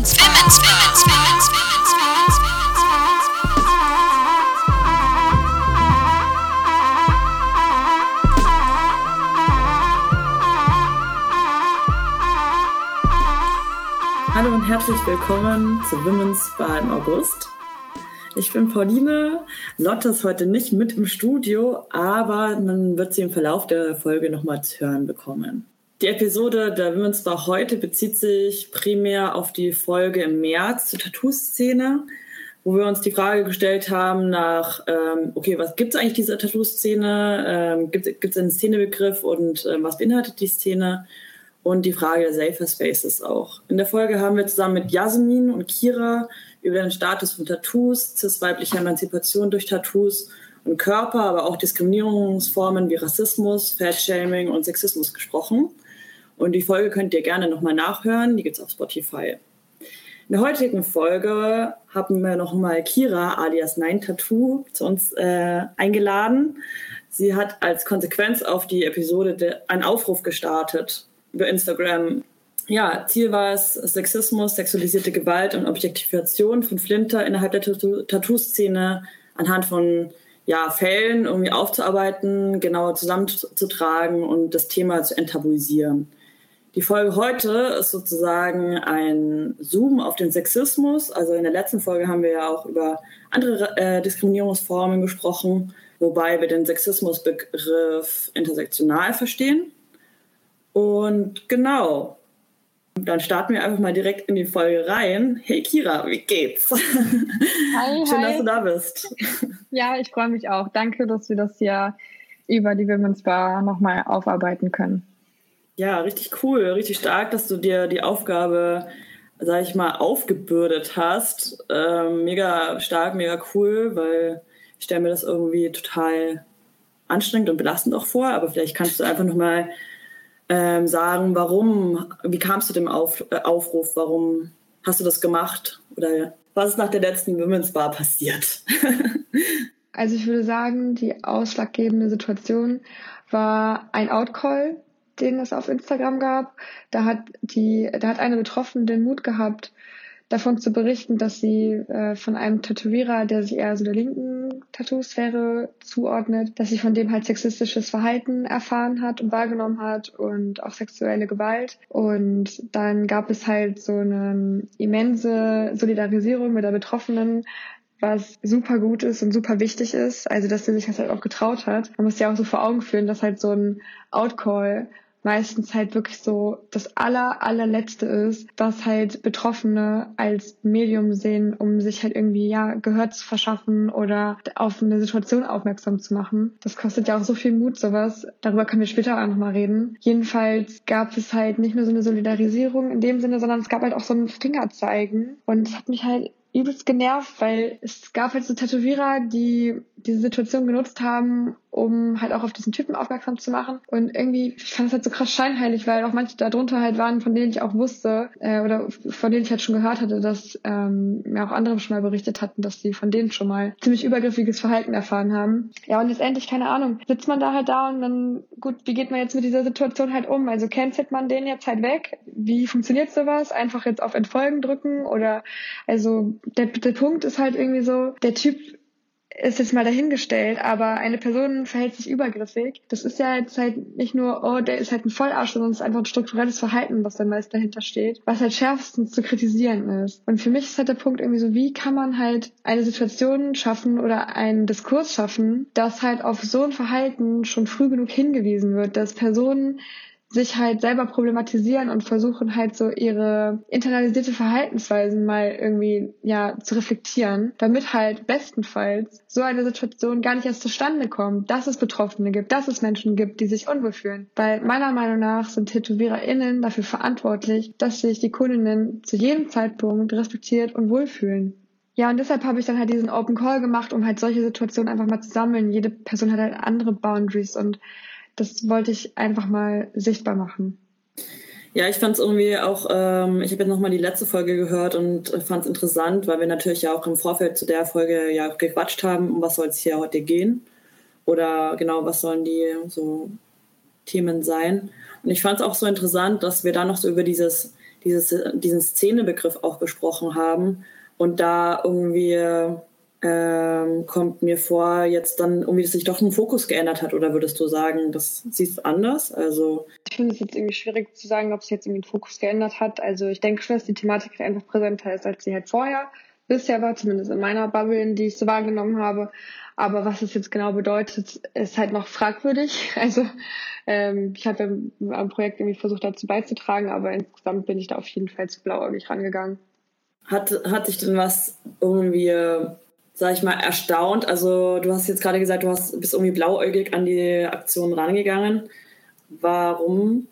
Hallo und herzlich willkommen zu Women's Bar im August. Ich bin Pauline. Lotte ist heute nicht mit im Studio, aber man wird sie im Verlauf der Folge nochmal zu hören bekommen. Die Episode der Women's Bar heute bezieht sich primär auf die Folge im März zur Tattoo-Szene, wo wir uns die Frage gestellt haben nach, ähm, okay, was gibt es eigentlich diese Tattoo-Szene? Ähm, gibt es einen Szenebegriff und ähm, was beinhaltet die Szene? Und die Frage der Safer Spaces auch. In der Folge haben wir zusammen mit Jasmin und Kira über den Status von Tattoos, cis-weibliche Emanzipation durch Tattoos und Körper, aber auch Diskriminierungsformen wie Rassismus, Fatshaming und Sexismus gesprochen. Und die Folge könnt ihr gerne nochmal nachhören, die gibt es auf Spotify. In der heutigen Folge haben wir nochmal Kira alias Nine Tattoo zu uns äh, eingeladen. Sie hat als Konsequenz auf die Episode einen Aufruf gestartet über Instagram. Ja, Ziel war es, Sexismus, sexualisierte Gewalt und Objektifikation von Flinter innerhalb der Tattoo-Szene anhand von ja, Fällen irgendwie aufzuarbeiten, genauer zusammenzutragen und das Thema zu enttabuisieren. Die Folge heute ist sozusagen ein Zoom auf den Sexismus. Also in der letzten Folge haben wir ja auch über andere äh, Diskriminierungsformen gesprochen, wobei wir den Sexismusbegriff intersektional verstehen. Und genau, dann starten wir einfach mal direkt in die Folge rein. Hey Kira, wie geht's? Hi, Schön, hi. dass du da bist. Ja, ich freue mich auch. Danke, dass wir das hier über die Women's Bar nochmal aufarbeiten können. Ja, richtig cool, richtig stark, dass du dir die Aufgabe, sag ich mal, aufgebürdet hast. Ähm, mega stark, mega cool, weil ich stelle mir das irgendwie total anstrengend und belastend auch vor. Aber vielleicht kannst du einfach nochmal ähm, sagen, warum, wie kamst du dem Auf, äh, Aufruf, warum hast du das gemacht? Oder was ist nach der letzten Women's Bar passiert? Also ich würde sagen, die ausschlaggebende Situation war ein Outcall, den es auf Instagram gab. Da hat die, da hat eine Betroffene den Mut gehabt, davon zu berichten, dass sie äh, von einem Tätowierer, der sich eher so der linken Tattoo-Sphäre zuordnet, dass sie von dem halt sexistisches Verhalten erfahren hat und wahrgenommen hat und auch sexuelle Gewalt. Und dann gab es halt so eine immense Solidarisierung mit der Betroffenen, was super gut ist und super wichtig ist. Also, dass sie sich das halt auch getraut hat. Man muss ja auch so vor Augen führen, dass halt so ein Outcall meistens halt wirklich so das aller, allerletzte ist, was halt Betroffene als Medium sehen, um sich halt irgendwie, ja, Gehör zu verschaffen oder auf eine Situation aufmerksam zu machen. Das kostet ja auch so viel Mut, sowas. Darüber können wir später auch nochmal reden. Jedenfalls gab es halt nicht nur so eine Solidarisierung in dem Sinne, sondern es gab halt auch so ein Fingerzeigen. Und es hat mich halt übelst genervt, weil es gab halt so Tätowierer, die diese Situation genutzt haben, um halt auch auf diesen Typen aufmerksam zu machen. Und irgendwie, ich fand es halt so krass scheinheilig, weil auch manche darunter halt waren, von denen ich auch wusste, äh, oder von denen ich halt schon gehört hatte, dass ähm, mir auch andere schon mal berichtet hatten, dass sie von denen schon mal ziemlich übergriffiges Verhalten erfahren haben. Ja, und letztendlich, keine Ahnung, sitzt man da halt da und dann, gut, wie geht man jetzt mit dieser Situation halt um? Also cancelt man den jetzt halt weg? Wie funktioniert sowas? Einfach jetzt auf Entfolgen drücken oder, also der, der Punkt ist halt irgendwie so, der Typ ist jetzt mal dahingestellt, aber eine Person verhält sich übergriffig. Das ist ja jetzt halt nicht nur, oh, der ist halt ein Vollarsch, sondern es ist einfach ein strukturelles Verhalten, was dann meist dahinter steht, was halt schärfstens zu kritisieren ist. Und für mich ist halt der Punkt irgendwie so, wie kann man halt eine Situation schaffen oder einen Diskurs schaffen, dass halt auf so ein Verhalten schon früh genug hingewiesen wird, dass Personen sich halt selber problematisieren und versuchen halt so ihre internalisierte Verhaltensweisen mal irgendwie ja zu reflektieren, damit halt bestenfalls so eine Situation gar nicht erst zustande kommt, dass es Betroffene gibt, dass es Menschen gibt, die sich unwohl fühlen. Weil meiner Meinung nach sind TätowiererInnen dafür verantwortlich, dass sich die Kundinnen zu jedem Zeitpunkt respektiert und wohlfühlen. Ja, und deshalb habe ich dann halt diesen Open Call gemacht, um halt solche Situationen einfach mal zu sammeln. Jede Person hat halt andere Boundaries und das wollte ich einfach mal sichtbar machen. Ja, ich fand es irgendwie auch, ähm, ich habe jetzt nochmal die letzte Folge gehört und fand es interessant, weil wir natürlich ja auch im Vorfeld zu der Folge ja gequatscht haben, um was soll es hier heute gehen oder genau, was sollen die so Themen sein. Und ich fand es auch so interessant, dass wir da noch so über dieses dieses, diesen Szenebegriff auch gesprochen haben. Und da irgendwie ähm, kommt mir vor, jetzt dann irgendwie, dass sich doch ein Fokus geändert hat. Oder würdest du sagen, das siehst du anders? Also ich finde es jetzt irgendwie schwierig zu sagen, ob sich jetzt irgendwie ein Fokus geändert hat. Also ich denke schon, dass die Thematik halt einfach präsenter ist, als sie halt vorher bisher war, zumindest in meiner Bubble, in die ich so wahrgenommen habe. Aber was es jetzt genau bedeutet, ist halt noch fragwürdig. Also ähm, ich habe ja am Projekt irgendwie versucht dazu beizutragen, aber insgesamt bin ich da auf jeden Fall zu blauäugig rangegangen. Hat, hat dich denn was irgendwie, sag ich mal, erstaunt? Also du hast jetzt gerade gesagt, du hast, bist irgendwie blauäugig an die Aktion rangegangen. Warum?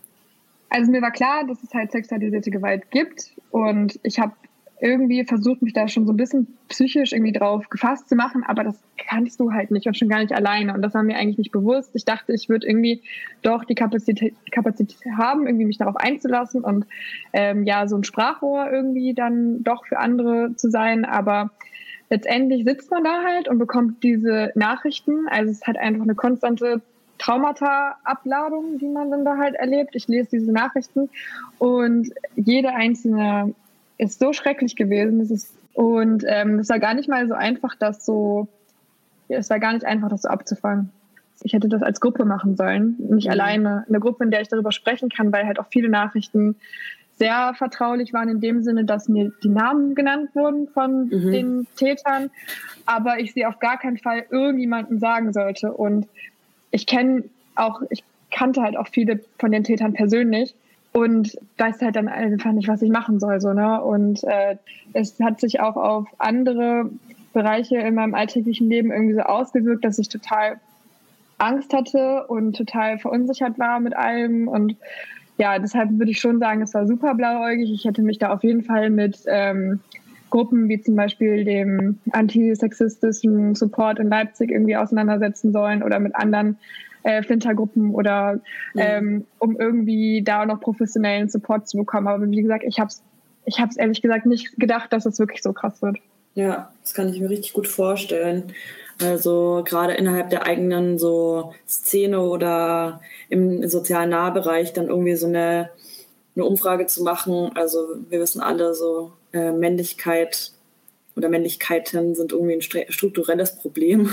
Also mir war klar, dass es halt sexualisierte Gewalt gibt und ich habe irgendwie versucht, mich da schon so ein bisschen psychisch irgendwie drauf gefasst zu machen, aber das kannst du halt nicht und schon gar nicht alleine. Und das war mir eigentlich nicht bewusst. Ich dachte, ich würde irgendwie doch die Kapazität, Kapazität haben, irgendwie mich darauf einzulassen und ähm, ja, so ein Sprachrohr irgendwie dann doch für andere zu sein. Aber letztendlich sitzt man da halt und bekommt diese Nachrichten. Also es ist halt einfach eine konstante Traumata-Abladung, die man dann da halt erlebt. Ich lese diese Nachrichten und jede einzelne ist so schrecklich gewesen. Es ist, und ähm, es war gar nicht mal so einfach, das so, es war gar nicht einfach, das so abzufangen. Ich hätte das als Gruppe machen sollen, nicht mhm. alleine. Eine Gruppe, in der ich darüber sprechen kann, weil halt auch viele Nachrichten sehr vertraulich waren in dem Sinne, dass mir die Namen genannt wurden von mhm. den Tätern, aber ich sie auf gar keinen Fall irgendjemandem sagen sollte. Und ich kenne auch, ich kannte halt auch viele von den Tätern persönlich und weiß halt dann einfach nicht, was ich machen soll. So, ne? Und äh, es hat sich auch auf andere Bereiche in meinem alltäglichen Leben irgendwie so ausgewirkt, dass ich total Angst hatte und total verunsichert war mit allem. Und ja, deshalb würde ich schon sagen, es war super blauäugig. Ich hätte mich da auf jeden Fall mit ähm, Gruppen wie zum Beispiel dem antisexistischen Support in Leipzig irgendwie auseinandersetzen sollen oder mit anderen äh, Flintergruppen oder ähm, um irgendwie da noch professionellen Support zu bekommen. Aber wie gesagt, ich habe es ich hab's ehrlich gesagt nicht gedacht, dass es wirklich so krass wird. Ja, das kann ich mir richtig gut vorstellen. Also gerade innerhalb der eigenen so Szene oder im sozialen Nahbereich dann irgendwie so eine, eine Umfrage zu machen. Also wir wissen alle so, äh, Männlichkeit oder Männlichkeiten sind irgendwie ein strukturelles Problem,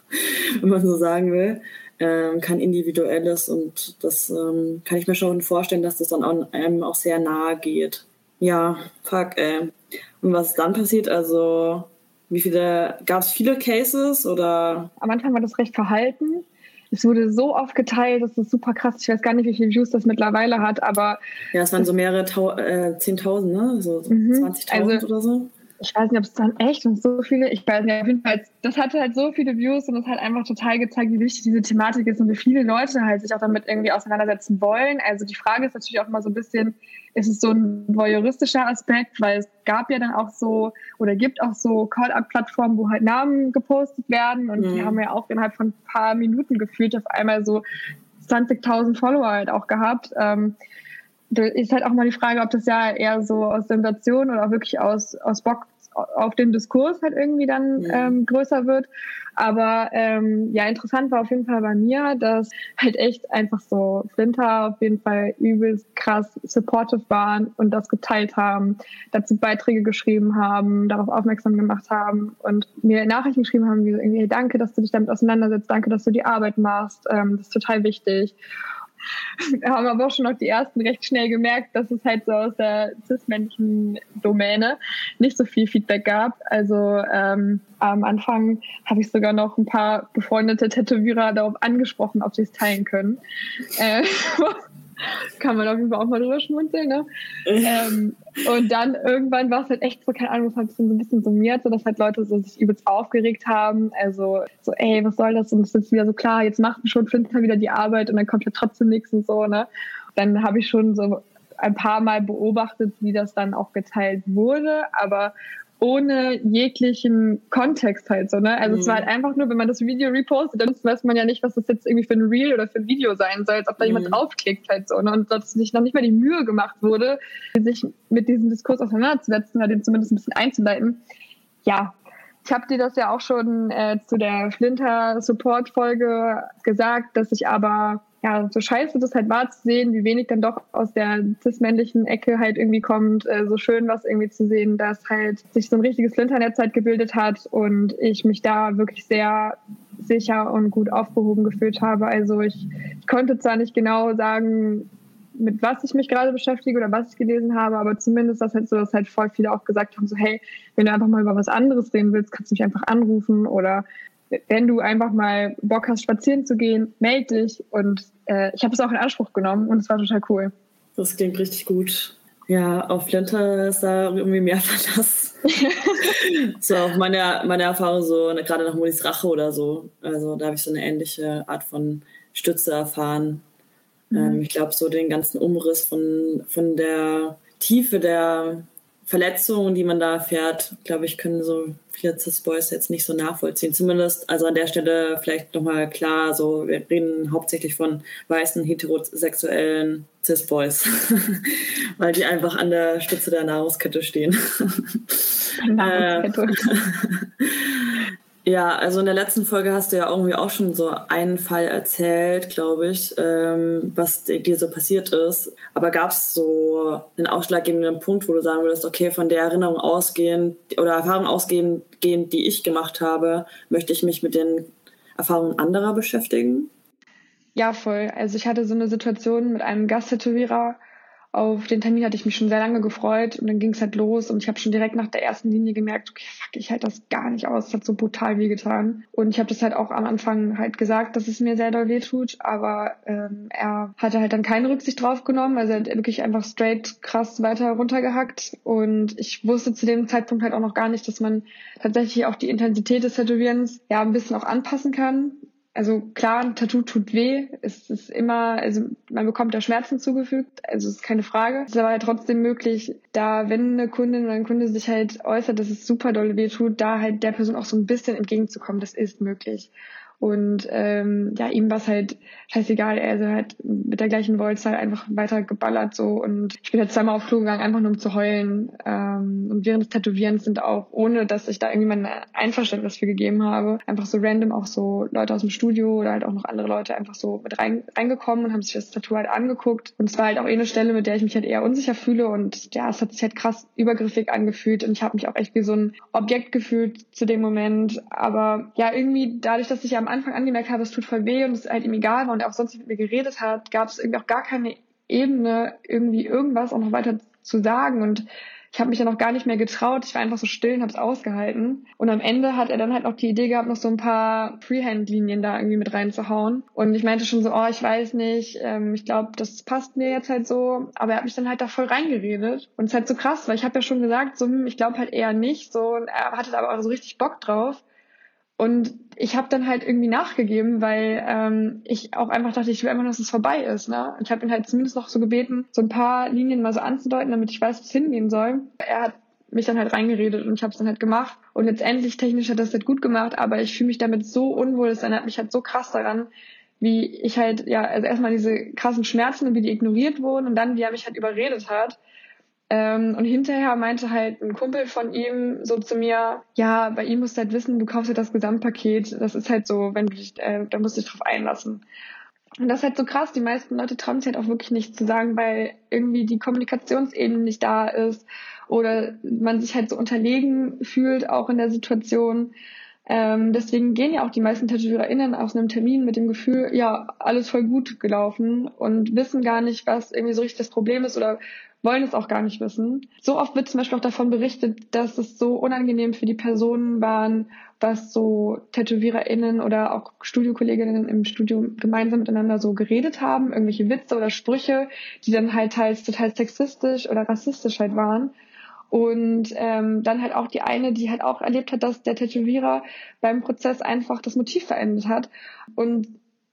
wenn man so sagen will ähm, kein individuelles und das ähm, kann ich mir schon vorstellen, dass das dann auch, einem auch sehr nahe geht. Ja, fuck, ey. Und was dann passiert, also wie viele, gab es viele Cases oder? Am Anfang war das recht verhalten. Es wurde so oft geteilt, das ist super krass. Ich weiß gar nicht, wie viele Views das mittlerweile hat, aber. Ja, es waren so mehrere Tau äh, 10.000, ne? So mhm. 20.000 also, oder so ich weiß nicht, ob es dann echt und so viele, ich weiß nicht, auf jeden Fall, das hatte halt so viele Views und das hat einfach total gezeigt, wie wichtig diese Thematik ist und wie viele Leute halt sich auch damit irgendwie auseinandersetzen wollen. Also die Frage ist natürlich auch immer so ein bisschen, ist es so ein voyeuristischer Aspekt, weil es gab ja dann auch so oder gibt auch so Call-Up-Plattformen, wo halt Namen gepostet werden und mhm. die haben ja auch innerhalb von ein paar Minuten gefühlt auf einmal so 20.000 Follower halt auch gehabt. Ähm, da ist halt auch mal die Frage, ob das ja eher so aus Sensation oder auch wirklich aus, aus Bock auf den Diskurs halt irgendwie dann ja. ähm, größer wird. Aber ähm, ja, interessant war auf jeden Fall bei mir, dass halt echt einfach so Flinter auf jeden Fall übelst krass supportive waren und das geteilt haben, dazu Beiträge geschrieben haben, darauf aufmerksam gemacht haben und mir Nachrichten geschrieben haben, wie irgendwie, hey, danke, dass du dich damit auseinandersetzt, danke, dass du die Arbeit machst, ähm, das ist total wichtig. Haben aber auch schon noch die ersten recht schnell gemerkt, dass es halt so aus der cis-männlichen Domäne nicht so viel Feedback gab. Also ähm, am Anfang habe ich sogar noch ein paar befreundete Tätowierer darauf angesprochen, ob sie es teilen können. Äh, kann man auf jeden Fall auch mal drüber schmunzeln. Ne? ähm, und dann irgendwann war es halt echt so, keine Ahnung, es hat sich so ein bisschen summiert, so dass halt Leute so sich übelst aufgeregt haben. Also so, ey, was soll das? Und es ist wieder so klar, jetzt macht schon Flinter wieder die Arbeit und dann kommt ja trotzdem nichts und so. Ne? Dann habe ich schon so ein paar Mal beobachtet, wie das dann auch geteilt wurde, aber ohne jeglichen Kontext halt so, ne? Also mhm. es war halt mhm. einfach nur, wenn man das Video repostet, dann weiß man ja nicht, was das jetzt irgendwie für ein Reel oder für ein Video sein soll, als ob da mhm. jemand draufklickt halt so, ne? Und dass sich noch nicht mal die Mühe gemacht wurde, sich mit diesem Diskurs auseinanderzusetzen oder den zumindest ein bisschen einzuleiten. Ja, ich habe dir das ja auch schon äh, zu der Flinter Support Folge gesagt, dass ich aber ja, so scheiße das halt war zu sehen, wie wenig dann doch aus der cis-männlichen Ecke halt irgendwie kommt, äh, so schön was irgendwie zu sehen, dass halt sich so ein richtiges Flinternetz halt gebildet hat und ich mich da wirklich sehr sicher und gut aufgehoben gefühlt habe. Also ich, ich konnte zwar nicht genau sagen, mit was ich mich gerade beschäftige oder was ich gelesen habe, aber zumindest das halt so, dass halt voll viele auch gesagt haben, so hey, wenn du einfach mal über was anderes reden willst, kannst du mich einfach anrufen oder wenn du einfach mal Bock hast, spazieren zu gehen, melde dich. Und äh, ich habe es auch in Anspruch genommen und es war total cool. Das klingt richtig gut. Ja, auf Flinter ist da irgendwie mehr Verlass. so auf meine, meine Erfahrung so, ne, gerade nach Monis Rache oder so. Also da habe ich so eine ähnliche Art von Stütze erfahren. Mhm. Ähm, ich glaube, so den ganzen Umriss von, von der Tiefe der Verletzungen, die man da erfährt, glaube ich, können so viele Cis-Boys jetzt nicht so nachvollziehen. Zumindest, also an der Stelle vielleicht nochmal klar, so wir reden hauptsächlich von weißen, heterosexuellen Cis-Boys, weil die einfach an der Spitze der Nahrungskette stehen. Nahrungskette. Ja, also in der letzten Folge hast du ja irgendwie auch schon so einen Fall erzählt, glaube ich, ähm, was dir so passiert ist. Aber gab es so einen ausschlaggebenden Punkt, wo du sagen würdest, okay, von der Erinnerung ausgehend oder Erfahrung ausgehend, die ich gemacht habe, möchte ich mich mit den Erfahrungen anderer beschäftigen? Ja, voll. Also ich hatte so eine Situation mit einem Gasttätowierer, auf den Termin hatte ich mich schon sehr lange gefreut und dann ging es halt los und ich habe schon direkt nach der ersten Linie gemerkt, okay, fuck, ich halte das gar nicht aus, es hat so brutal wehgetan. Und ich habe das halt auch am Anfang halt gesagt, dass es mir sehr doll wehtut, aber ähm, er hatte halt dann keine Rücksicht drauf genommen, also er hat wirklich einfach straight krass weiter runtergehackt. Und ich wusste zu dem Zeitpunkt halt auch noch gar nicht, dass man tatsächlich auch die Intensität des Tätowierens ja ein bisschen auch anpassen kann also klar, ein Tattoo tut weh. Es ist immer, also man bekommt da Schmerzen zugefügt, also ist keine Frage. Es ist aber halt trotzdem möglich, da wenn eine Kundin oder ein Kunde sich halt äußert, dass es super doll weh tut, da halt der Person auch so ein bisschen entgegenzukommen, das ist möglich. Und ähm, ja, ihm war es halt scheißegal. Er ist halt mit der gleichen Voltzahl einfach weiter geballert so. Und ich bin halt zweimal auf Klo gegangen, einfach nur um zu heulen. Ähm, und während des Tätowierens sind auch, ohne dass ich da irgendwie mein Einverständnis für gegeben habe, einfach so random auch so Leute aus dem Studio oder halt auch noch andere Leute einfach so mit rein, reingekommen und haben sich das Tattoo halt angeguckt. Und es war halt auch eh eine Stelle, mit der ich mich halt eher unsicher fühle. Und ja, es hat sich halt krass übergriffig angefühlt. Und ich habe mich auch echt wie so ein Objekt gefühlt zu dem Moment. Aber ja, irgendwie dadurch, dass ich am Anfang angemerkt habe, es tut voll weh und es halt ihm egal war und er auch sonst nicht mit mir geredet hat, gab es irgendwie auch gar keine Ebene, irgendwie irgendwas auch noch weiter zu sagen und ich habe mich dann auch gar nicht mehr getraut. Ich war einfach so still und habe es ausgehalten. Und am Ende hat er dann halt noch die Idee gehabt, noch so ein paar Freehand-Linien da irgendwie mit reinzuhauen. Und ich meinte schon so, oh, ich weiß nicht, ähm, ich glaube, das passt mir jetzt halt so. Aber er hat mich dann halt da voll reingeredet. Und es ist halt so krass, weil ich habe ja schon gesagt, so, hm, ich glaube halt eher nicht. So, und er hatte aber auch so richtig Bock drauf. Und ich habe dann halt irgendwie nachgegeben, weil ähm, ich auch einfach dachte, ich will einfach, dass es vorbei ist. Ne? Ich habe ihn halt zumindest noch so gebeten, so ein paar Linien mal so anzudeuten, damit ich weiß, wo es hingehen soll. Er hat mich dann halt reingeredet und ich habe es dann halt gemacht. Und letztendlich technisch hat das halt gut gemacht, aber ich fühle mich damit so unwohl. Es erinnert mich halt so krass daran, wie ich halt, ja, also erstmal diese krassen Schmerzen und wie die ignoriert wurden und dann, wie er mich halt überredet hat. Ähm, und hinterher meinte halt ein Kumpel von ihm so zu mir, ja, bei ihm musst du halt wissen, du kaufst dir das Gesamtpaket. Das ist halt so, wenn du dich, äh, da musst du dich drauf einlassen. Und das ist halt so krass. Die meisten Leute trauen sich halt auch wirklich nicht zu sagen, weil irgendwie die Kommunikationsebene nicht da ist oder man sich halt so unterlegen fühlt, auch in der Situation. Ähm, deswegen gehen ja auch die meisten TätowiererInnen aus einem Termin mit dem Gefühl, ja, alles voll gut gelaufen und wissen gar nicht, was irgendwie so richtig das Problem ist oder wollen es auch gar nicht wissen. So oft wird zum Beispiel auch davon berichtet, dass es so unangenehm für die Personen waren, was so TätowiererInnen oder auch Studiokolleginnen im Studio gemeinsam miteinander so geredet haben, irgendwelche Witze oder Sprüche, die dann halt teils total sexistisch oder rassistisch halt waren. Und ähm, dann halt auch die eine, die halt auch erlebt hat, dass der Tätowierer beim Prozess einfach das Motiv verändert hat. Und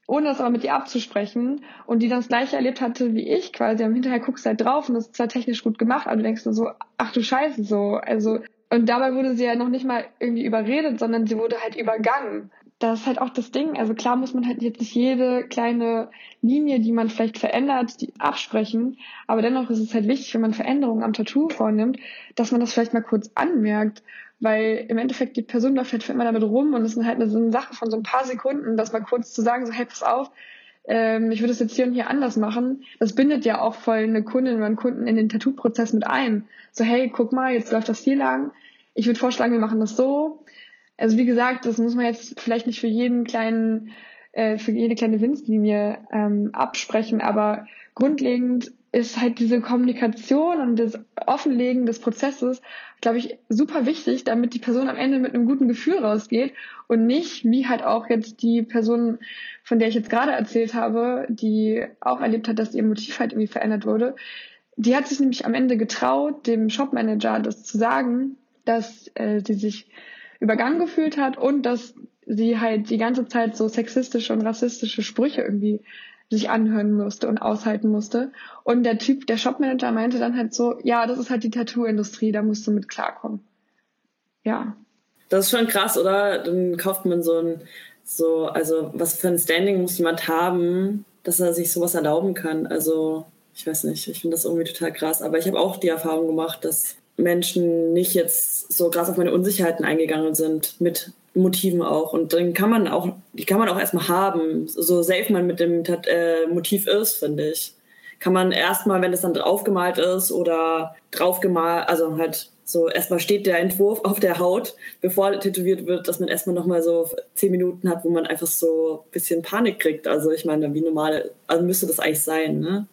ohne das aber mit ihr abzusprechen und die dann das gleiche erlebt hatte wie ich quasi. Und hinterher guckst du halt drauf und das ist zwar technisch gut gemacht, aber du denkst nur so, ach du Scheiße, so. Also, und dabei wurde sie ja noch nicht mal irgendwie überredet, sondern sie wurde halt übergangen. Das ist halt auch das Ding. Also klar muss man halt jetzt nicht jede kleine Linie, die man vielleicht verändert, die absprechen. Aber dennoch ist es halt wichtig, wenn man Veränderungen am Tattoo vornimmt, dass man das vielleicht mal kurz anmerkt weil im Endeffekt die Person läuft halt für immer damit rum und es ist halt eine, so eine Sache von so ein paar Sekunden, das mal kurz zu sagen, so hey, pass auf, ähm, ich würde es jetzt hier und hier anders machen, das bindet ja auch voll eine Kundin oder einen Kunden in den Tattoo-Prozess mit ein. So, hey, guck mal, jetzt läuft das hier lang. Ich würde vorschlagen, wir machen das so. Also wie gesagt, das muss man jetzt vielleicht nicht für jeden kleinen, äh, für jede kleine Winzlinie ähm, absprechen, aber grundlegend ist halt diese Kommunikation und das Offenlegen des Prozesses, glaube ich, super wichtig, damit die Person am Ende mit einem guten Gefühl rausgeht und nicht, wie halt auch jetzt die Person, von der ich jetzt gerade erzählt habe, die auch erlebt hat, dass ihr Motiv halt irgendwie verändert wurde. Die hat sich nämlich am Ende getraut, dem Shopmanager das zu sagen, dass äh, sie sich übergangen gefühlt hat und dass sie halt die ganze Zeit so sexistische und rassistische Sprüche irgendwie sich anhören musste und aushalten musste. Und der Typ, der Shopmanager meinte dann halt so, ja, das ist halt die Tattoo-Industrie, da musst du mit klarkommen. Ja. Das ist schon krass, oder? Dann kauft man so ein, so, also was für ein Standing muss jemand haben, dass er sich sowas erlauben kann. Also, ich weiß nicht, ich finde das irgendwie total krass. Aber ich habe auch die Erfahrung gemacht, dass Menschen nicht jetzt so krass auf meine Unsicherheiten eingegangen sind mit Motiven auch. Und dann kann man auch, die kann man auch erstmal haben, so safe man mit dem äh, Motiv ist, finde ich. Kann man erstmal, wenn es dann draufgemalt ist oder draufgemalt, also halt so erstmal steht der Entwurf auf der Haut, bevor tätowiert wird, dass man erstmal nochmal so zehn Minuten hat, wo man einfach so ein bisschen Panik kriegt. Also ich meine, wie normal, also müsste das eigentlich sein, ne?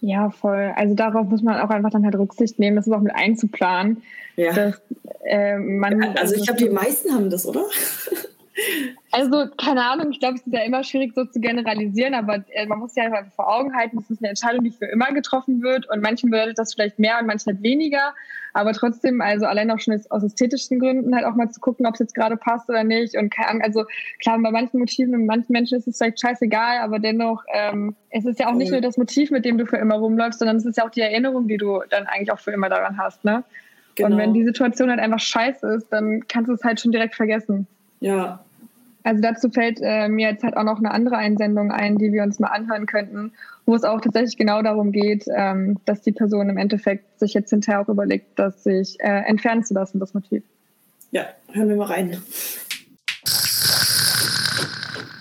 Ja, voll. Also darauf muss man auch einfach dann halt Rücksicht nehmen. Das ist auch mit einzuplanen. Ja. Dass, äh, man, also ich glaube, die meisten haben das, oder? Also, keine Ahnung, ich glaube, es ist ja immer schwierig, so zu generalisieren, aber äh, man muss ja einfach vor Augen halten, das ist eine Entscheidung, die für immer getroffen wird und manchen bedeutet das vielleicht mehr und manchen halt weniger. Aber trotzdem, also allein auch schon aus ästhetischen Gründen halt auch mal zu gucken, ob es jetzt gerade passt oder nicht. Und keine Ahnung, also klar, bei manchen Motiven, bei manchen Menschen ist es vielleicht scheißegal, aber dennoch, ähm, es ist ja auch nicht nur das Motiv, mit dem du für immer rumläufst, sondern es ist ja auch die Erinnerung, die du dann eigentlich auch für immer daran hast, ne? Genau. Und wenn die Situation halt einfach scheiße ist, dann kannst du es halt schon direkt vergessen. Ja, also dazu fällt äh, mir jetzt halt auch noch eine andere Einsendung ein, die wir uns mal anhören könnten, wo es auch tatsächlich genau darum geht, ähm, dass die Person im Endeffekt sich jetzt hinterher auch überlegt, dass sich äh, entfernen zu lassen, das Motiv. Ja, hören wir mal rein.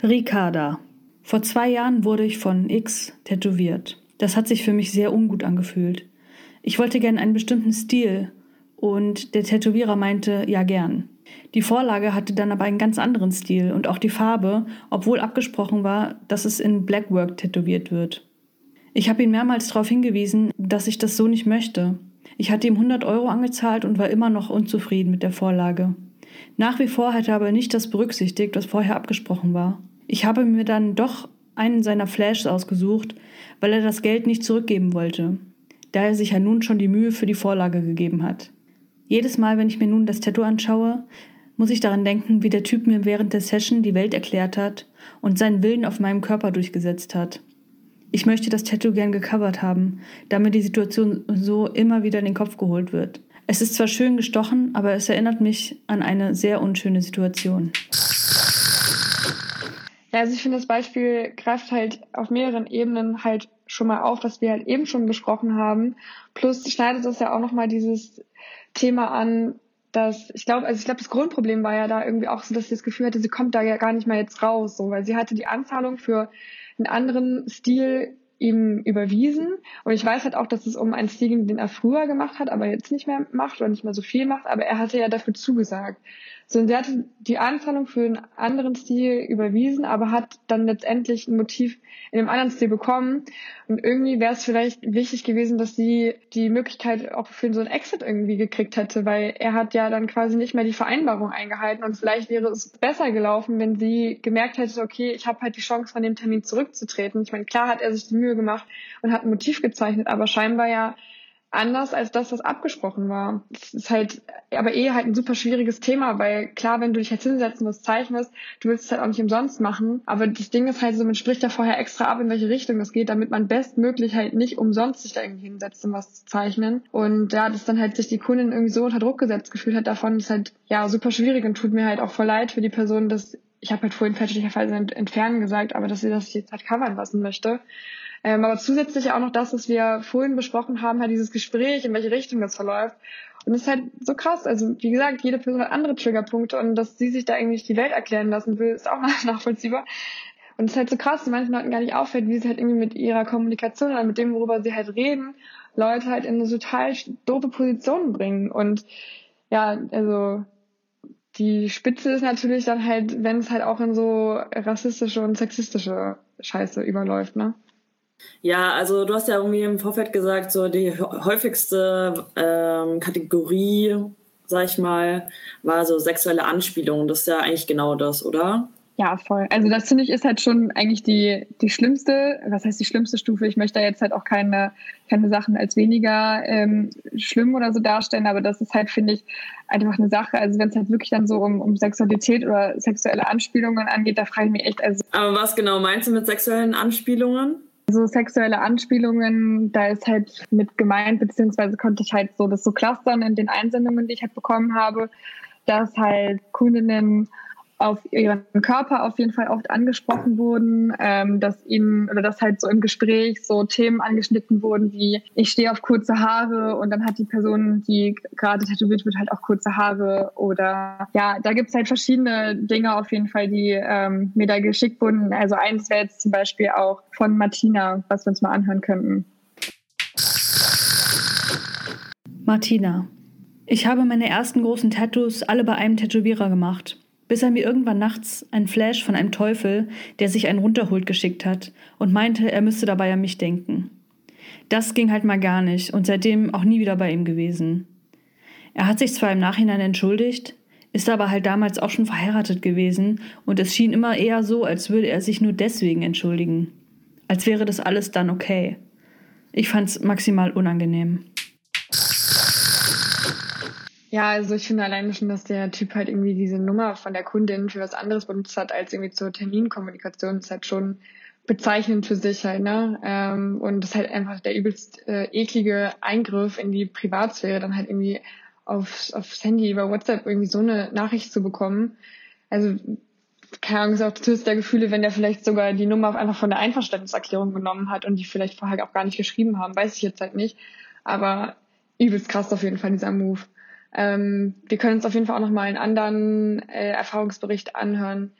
Ricarda. Vor zwei Jahren wurde ich von X tätowiert. Das hat sich für mich sehr ungut angefühlt. Ich wollte gern einen bestimmten Stil und der Tätowierer meinte, ja gern. Die Vorlage hatte dann aber einen ganz anderen Stil und auch die Farbe, obwohl abgesprochen war, dass es in Blackwork tätowiert wird. Ich habe ihn mehrmals darauf hingewiesen, dass ich das so nicht möchte. Ich hatte ihm 100 Euro angezahlt und war immer noch unzufrieden mit der Vorlage. Nach wie vor hat er aber nicht das berücksichtigt, was vorher abgesprochen war. Ich habe mir dann doch einen seiner Flashs ausgesucht, weil er das Geld nicht zurückgeben wollte, da er sich ja nun schon die Mühe für die Vorlage gegeben hat. Jedes Mal, wenn ich mir nun das Tattoo anschaue, muss ich daran denken, wie der Typ mir während der Session die Welt erklärt hat und seinen Willen auf meinem Körper durchgesetzt hat. Ich möchte das Tattoo gern gecovert haben, damit die Situation so immer wieder in den Kopf geholt wird. Es ist zwar schön gestochen, aber es erinnert mich an eine sehr unschöne Situation. Ja, also ich finde, das Beispiel greift halt auf mehreren Ebenen halt schon mal auf, was wir halt eben schon besprochen haben. Plus schneidet das ja auch nochmal dieses Thema an, dass ich glaube, also ich glaube, das Grundproblem war ja da irgendwie auch so, dass sie das Gefühl hatte, sie kommt da ja gar nicht mehr jetzt raus, so, weil sie hatte die Anzahlung für einen anderen Stil ihm überwiesen. Und ich weiß halt auch, dass es um einen Stil ging, den er früher gemacht hat, aber jetzt nicht mehr macht oder nicht mehr so viel macht, aber er hatte ja dafür zugesagt. So, und sie hatte die Anzahlung für einen anderen Stil überwiesen, aber hat dann letztendlich ein Motiv in einem anderen Stil bekommen. Und irgendwie wäre es vielleicht wichtig gewesen, dass sie die Möglichkeit auch für so einen Exit irgendwie gekriegt hätte, weil er hat ja dann quasi nicht mehr die Vereinbarung eingehalten und vielleicht wäre es besser gelaufen, wenn sie gemerkt hätte, okay, ich habe halt die Chance, von dem Termin zurückzutreten. Ich meine, klar hat er sich die Mühe gemacht und hat ein Motiv gezeichnet, aber scheinbar ja anders als das, was abgesprochen war. Das ist halt, aber eh halt ein super schwieriges Thema, weil klar, wenn du dich jetzt hinsetzt und was zeichnest, du willst es halt auch nicht umsonst machen. Aber das Ding ist halt so, man spricht ja vorher extra ab, in welche Richtung das geht, damit man bestmöglich halt nicht umsonst sich da irgendwie hinsetzt, um was zu zeichnen. Und ja, dass dann halt sich die Kundin irgendwie so unter Druck gesetzt gefühlt hat davon, ist halt ja super schwierig und tut mir halt auch voll leid für die Person, dass ich habe halt vorhin fälschlicherweise entfernen gesagt, aber dass sie das jetzt halt covern lassen möchte. Ähm, aber zusätzlich auch noch das, was wir vorhin besprochen haben, halt dieses Gespräch, in welche Richtung das verläuft. Und das ist halt so krass. Also, wie gesagt, jede Person hat andere Triggerpunkte und dass sie sich da eigentlich die Welt erklären lassen will, ist auch nachvollziehbar. Und es ist halt so krass, dass manchen Leuten gar nicht auffällt, wie sie halt irgendwie mit ihrer Kommunikation oder mit dem, worüber sie halt reden, Leute halt in eine total doofe Position bringen. Und ja, also die Spitze ist natürlich dann halt, wenn es halt auch in so rassistische und sexistische Scheiße überläuft, ne? Ja, also du hast ja irgendwie im Vorfeld gesagt, so die häufigste ähm, Kategorie, sag ich mal, war so sexuelle Anspielung. Das ist ja eigentlich genau das, oder? Ja, voll. Also das finde ich ist halt schon eigentlich die, die schlimmste, was heißt die schlimmste Stufe? Ich möchte da jetzt halt auch keine, keine Sachen als weniger ähm, schlimm oder so darstellen, aber das ist halt, finde ich, einfach eine Sache. Also wenn es halt wirklich dann so um, um Sexualität oder sexuelle Anspielungen angeht, da frage ich mich echt. Also, aber was genau meinst du mit sexuellen Anspielungen? So sexuelle Anspielungen, da ist halt mit gemeint, beziehungsweise konnte ich halt so das so clustern in den Einsendungen, die ich halt bekommen habe, dass halt Kundinnen auf ihren Körper auf jeden Fall oft angesprochen wurden, ähm, dass ihnen oder dass halt so im Gespräch so Themen angeschnitten wurden wie ich stehe auf kurze Haare und dann hat die Person, die gerade tätowiert wird, halt auch kurze Haare oder ja, da gibt's halt verschiedene Dinge auf jeden Fall, die ähm, mir da geschickt wurden. Also eins wäre jetzt zum Beispiel auch von Martina, was wir uns mal anhören könnten. Martina. Ich habe meine ersten großen Tattoos alle bei einem Tätowierer gemacht bis er mir irgendwann nachts ein Flash von einem Teufel, der sich einen runterholt, geschickt hat und meinte, er müsste dabei an mich denken. Das ging halt mal gar nicht und seitdem auch nie wieder bei ihm gewesen. Er hat sich zwar im Nachhinein entschuldigt, ist aber halt damals auch schon verheiratet gewesen und es schien immer eher so, als würde er sich nur deswegen entschuldigen. Als wäre das alles dann okay. Ich fand's maximal unangenehm. Ja, also ich finde alleine schon, dass der Typ halt irgendwie diese Nummer von der Kundin für was anderes benutzt hat als irgendwie zur Terminkommunikation, ist halt schon bezeichnend für sich halt, ne? Ähm, und das ist halt einfach der übelst äh, eklige Eingriff in die Privatsphäre, dann halt irgendwie aufs, aufs Handy über WhatsApp irgendwie so eine Nachricht zu bekommen. Also keine Ahnung, ist auch das der Gefühle, wenn der vielleicht sogar die Nummer einfach von der Einverständniserklärung genommen hat und die vielleicht vorher auch gar nicht geschrieben haben, weiß ich jetzt halt nicht. Aber übelst krass auf jeden Fall dieser Move. Ähm, wir können uns auf jeden Fall auch nochmal einen anderen äh, Erfahrungsbericht anhören,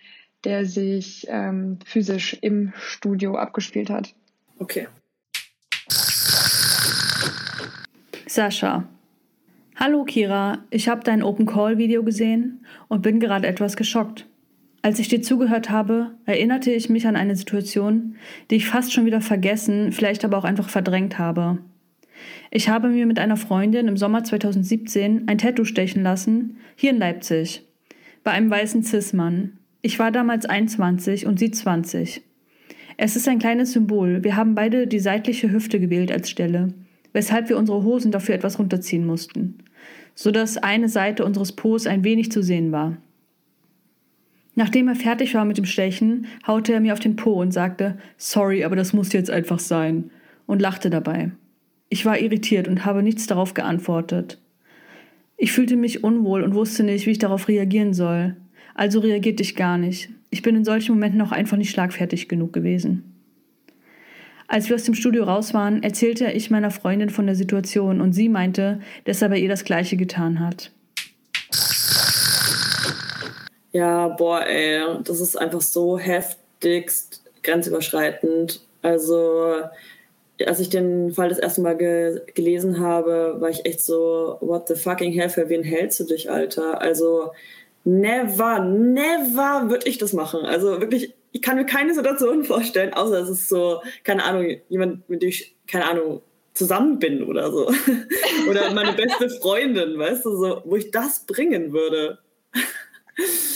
der sich ähm, physisch im Studio abgespielt hat. Okay. Sascha. Hallo Kira, ich habe dein Open Call Video gesehen und bin gerade etwas geschockt. Als ich dir zugehört habe, erinnerte ich mich an eine Situation, die ich fast schon wieder vergessen, vielleicht aber auch einfach verdrängt habe. Ich habe mir mit einer Freundin im Sommer 2017 ein Tattoo stechen lassen, hier in Leipzig, bei einem weißen Cis-Mann. Ich war damals 21 und sie 20. Es ist ein kleines Symbol. Wir haben beide die seitliche Hüfte gewählt als Stelle, weshalb wir unsere Hosen dafür etwas runterziehen mussten, so dass eine Seite unseres Po's ein wenig zu sehen war. Nachdem er fertig war mit dem Stechen, haute er mir auf den Po und sagte, sorry, aber das muss jetzt einfach sein, und lachte dabei. Ich war irritiert und habe nichts darauf geantwortet. Ich fühlte mich unwohl und wusste nicht, wie ich darauf reagieren soll. Also reagierte ich gar nicht. Ich bin in solchen Momenten auch einfach nicht schlagfertig genug gewesen. Als wir aus dem Studio raus waren, erzählte ich meiner Freundin von der Situation und sie meinte, dass er bei ihr das Gleiche getan hat. Ja, boah, ey, das ist einfach so heftigst grenzüberschreitend. Also als ich den Fall das erste Mal ge gelesen habe, war ich echt so, what the fucking hell, für wen hältst du dich, Alter? Also, never, never würde ich das machen. Also wirklich, ich kann mir keine Situation vorstellen, außer es ist so, keine Ahnung, jemand, mit dem ich, keine Ahnung, zusammen bin oder so. oder meine beste Freundin, weißt du, so, wo ich das bringen würde.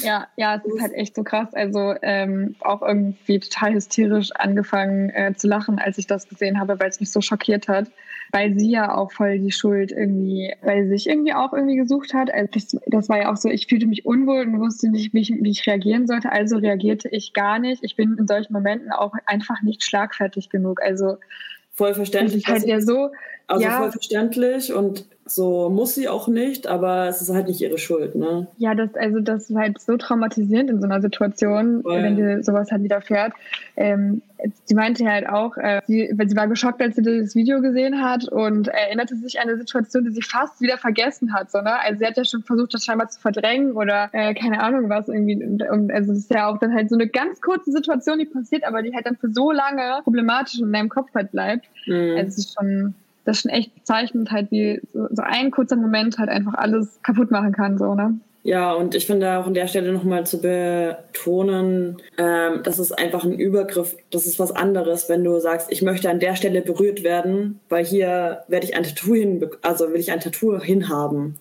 Ja, ja, es ist halt echt so krass. Also ähm, auch irgendwie total hysterisch angefangen äh, zu lachen, als ich das gesehen habe, weil es mich so schockiert hat. Weil sie ja auch voll die Schuld irgendwie, weil sie sich irgendwie auch irgendwie gesucht hat. Also das, das war ja auch so, ich fühlte mich unwohl und wusste nicht, wie ich, wie ich reagieren sollte. Also reagierte ich gar nicht. Ich bin in solchen Momenten auch einfach nicht schlagfertig genug. Also voll verständlich. Halt ja so, also ja, voll verständlich und so muss sie auch nicht, aber es ist halt nicht ihre Schuld, ne? Ja, das, also das ist halt so traumatisierend in so einer Situation, Voll. wenn dir sowas halt widerfährt. Ähm, sie meinte halt auch, äh, sie, weil sie war geschockt, als sie das Video gesehen hat und erinnerte sich an eine Situation, die sie fast wieder vergessen hat. So, ne? Also sie hat ja schon versucht, das scheinbar zu verdrängen oder äh, keine Ahnung was irgendwie. Und, und also es ist ja auch dann halt so eine ganz kurze Situation, die passiert, aber die halt dann für so lange problematisch in deinem Kopf halt bleibt. Mhm. Also es ist schon, das ist schon echt bezeichnend, halt wie so, so ein kurzer Moment halt einfach alles kaputt machen kann, so, ne? Ja, und ich finde auch an der Stelle nochmal zu betonen, ähm, das ist einfach ein Übergriff, das ist was anderes, wenn du sagst, ich möchte an der Stelle berührt werden, weil hier werde ich ein Tattoo hin, also will ich ein Tattoo hinhaben.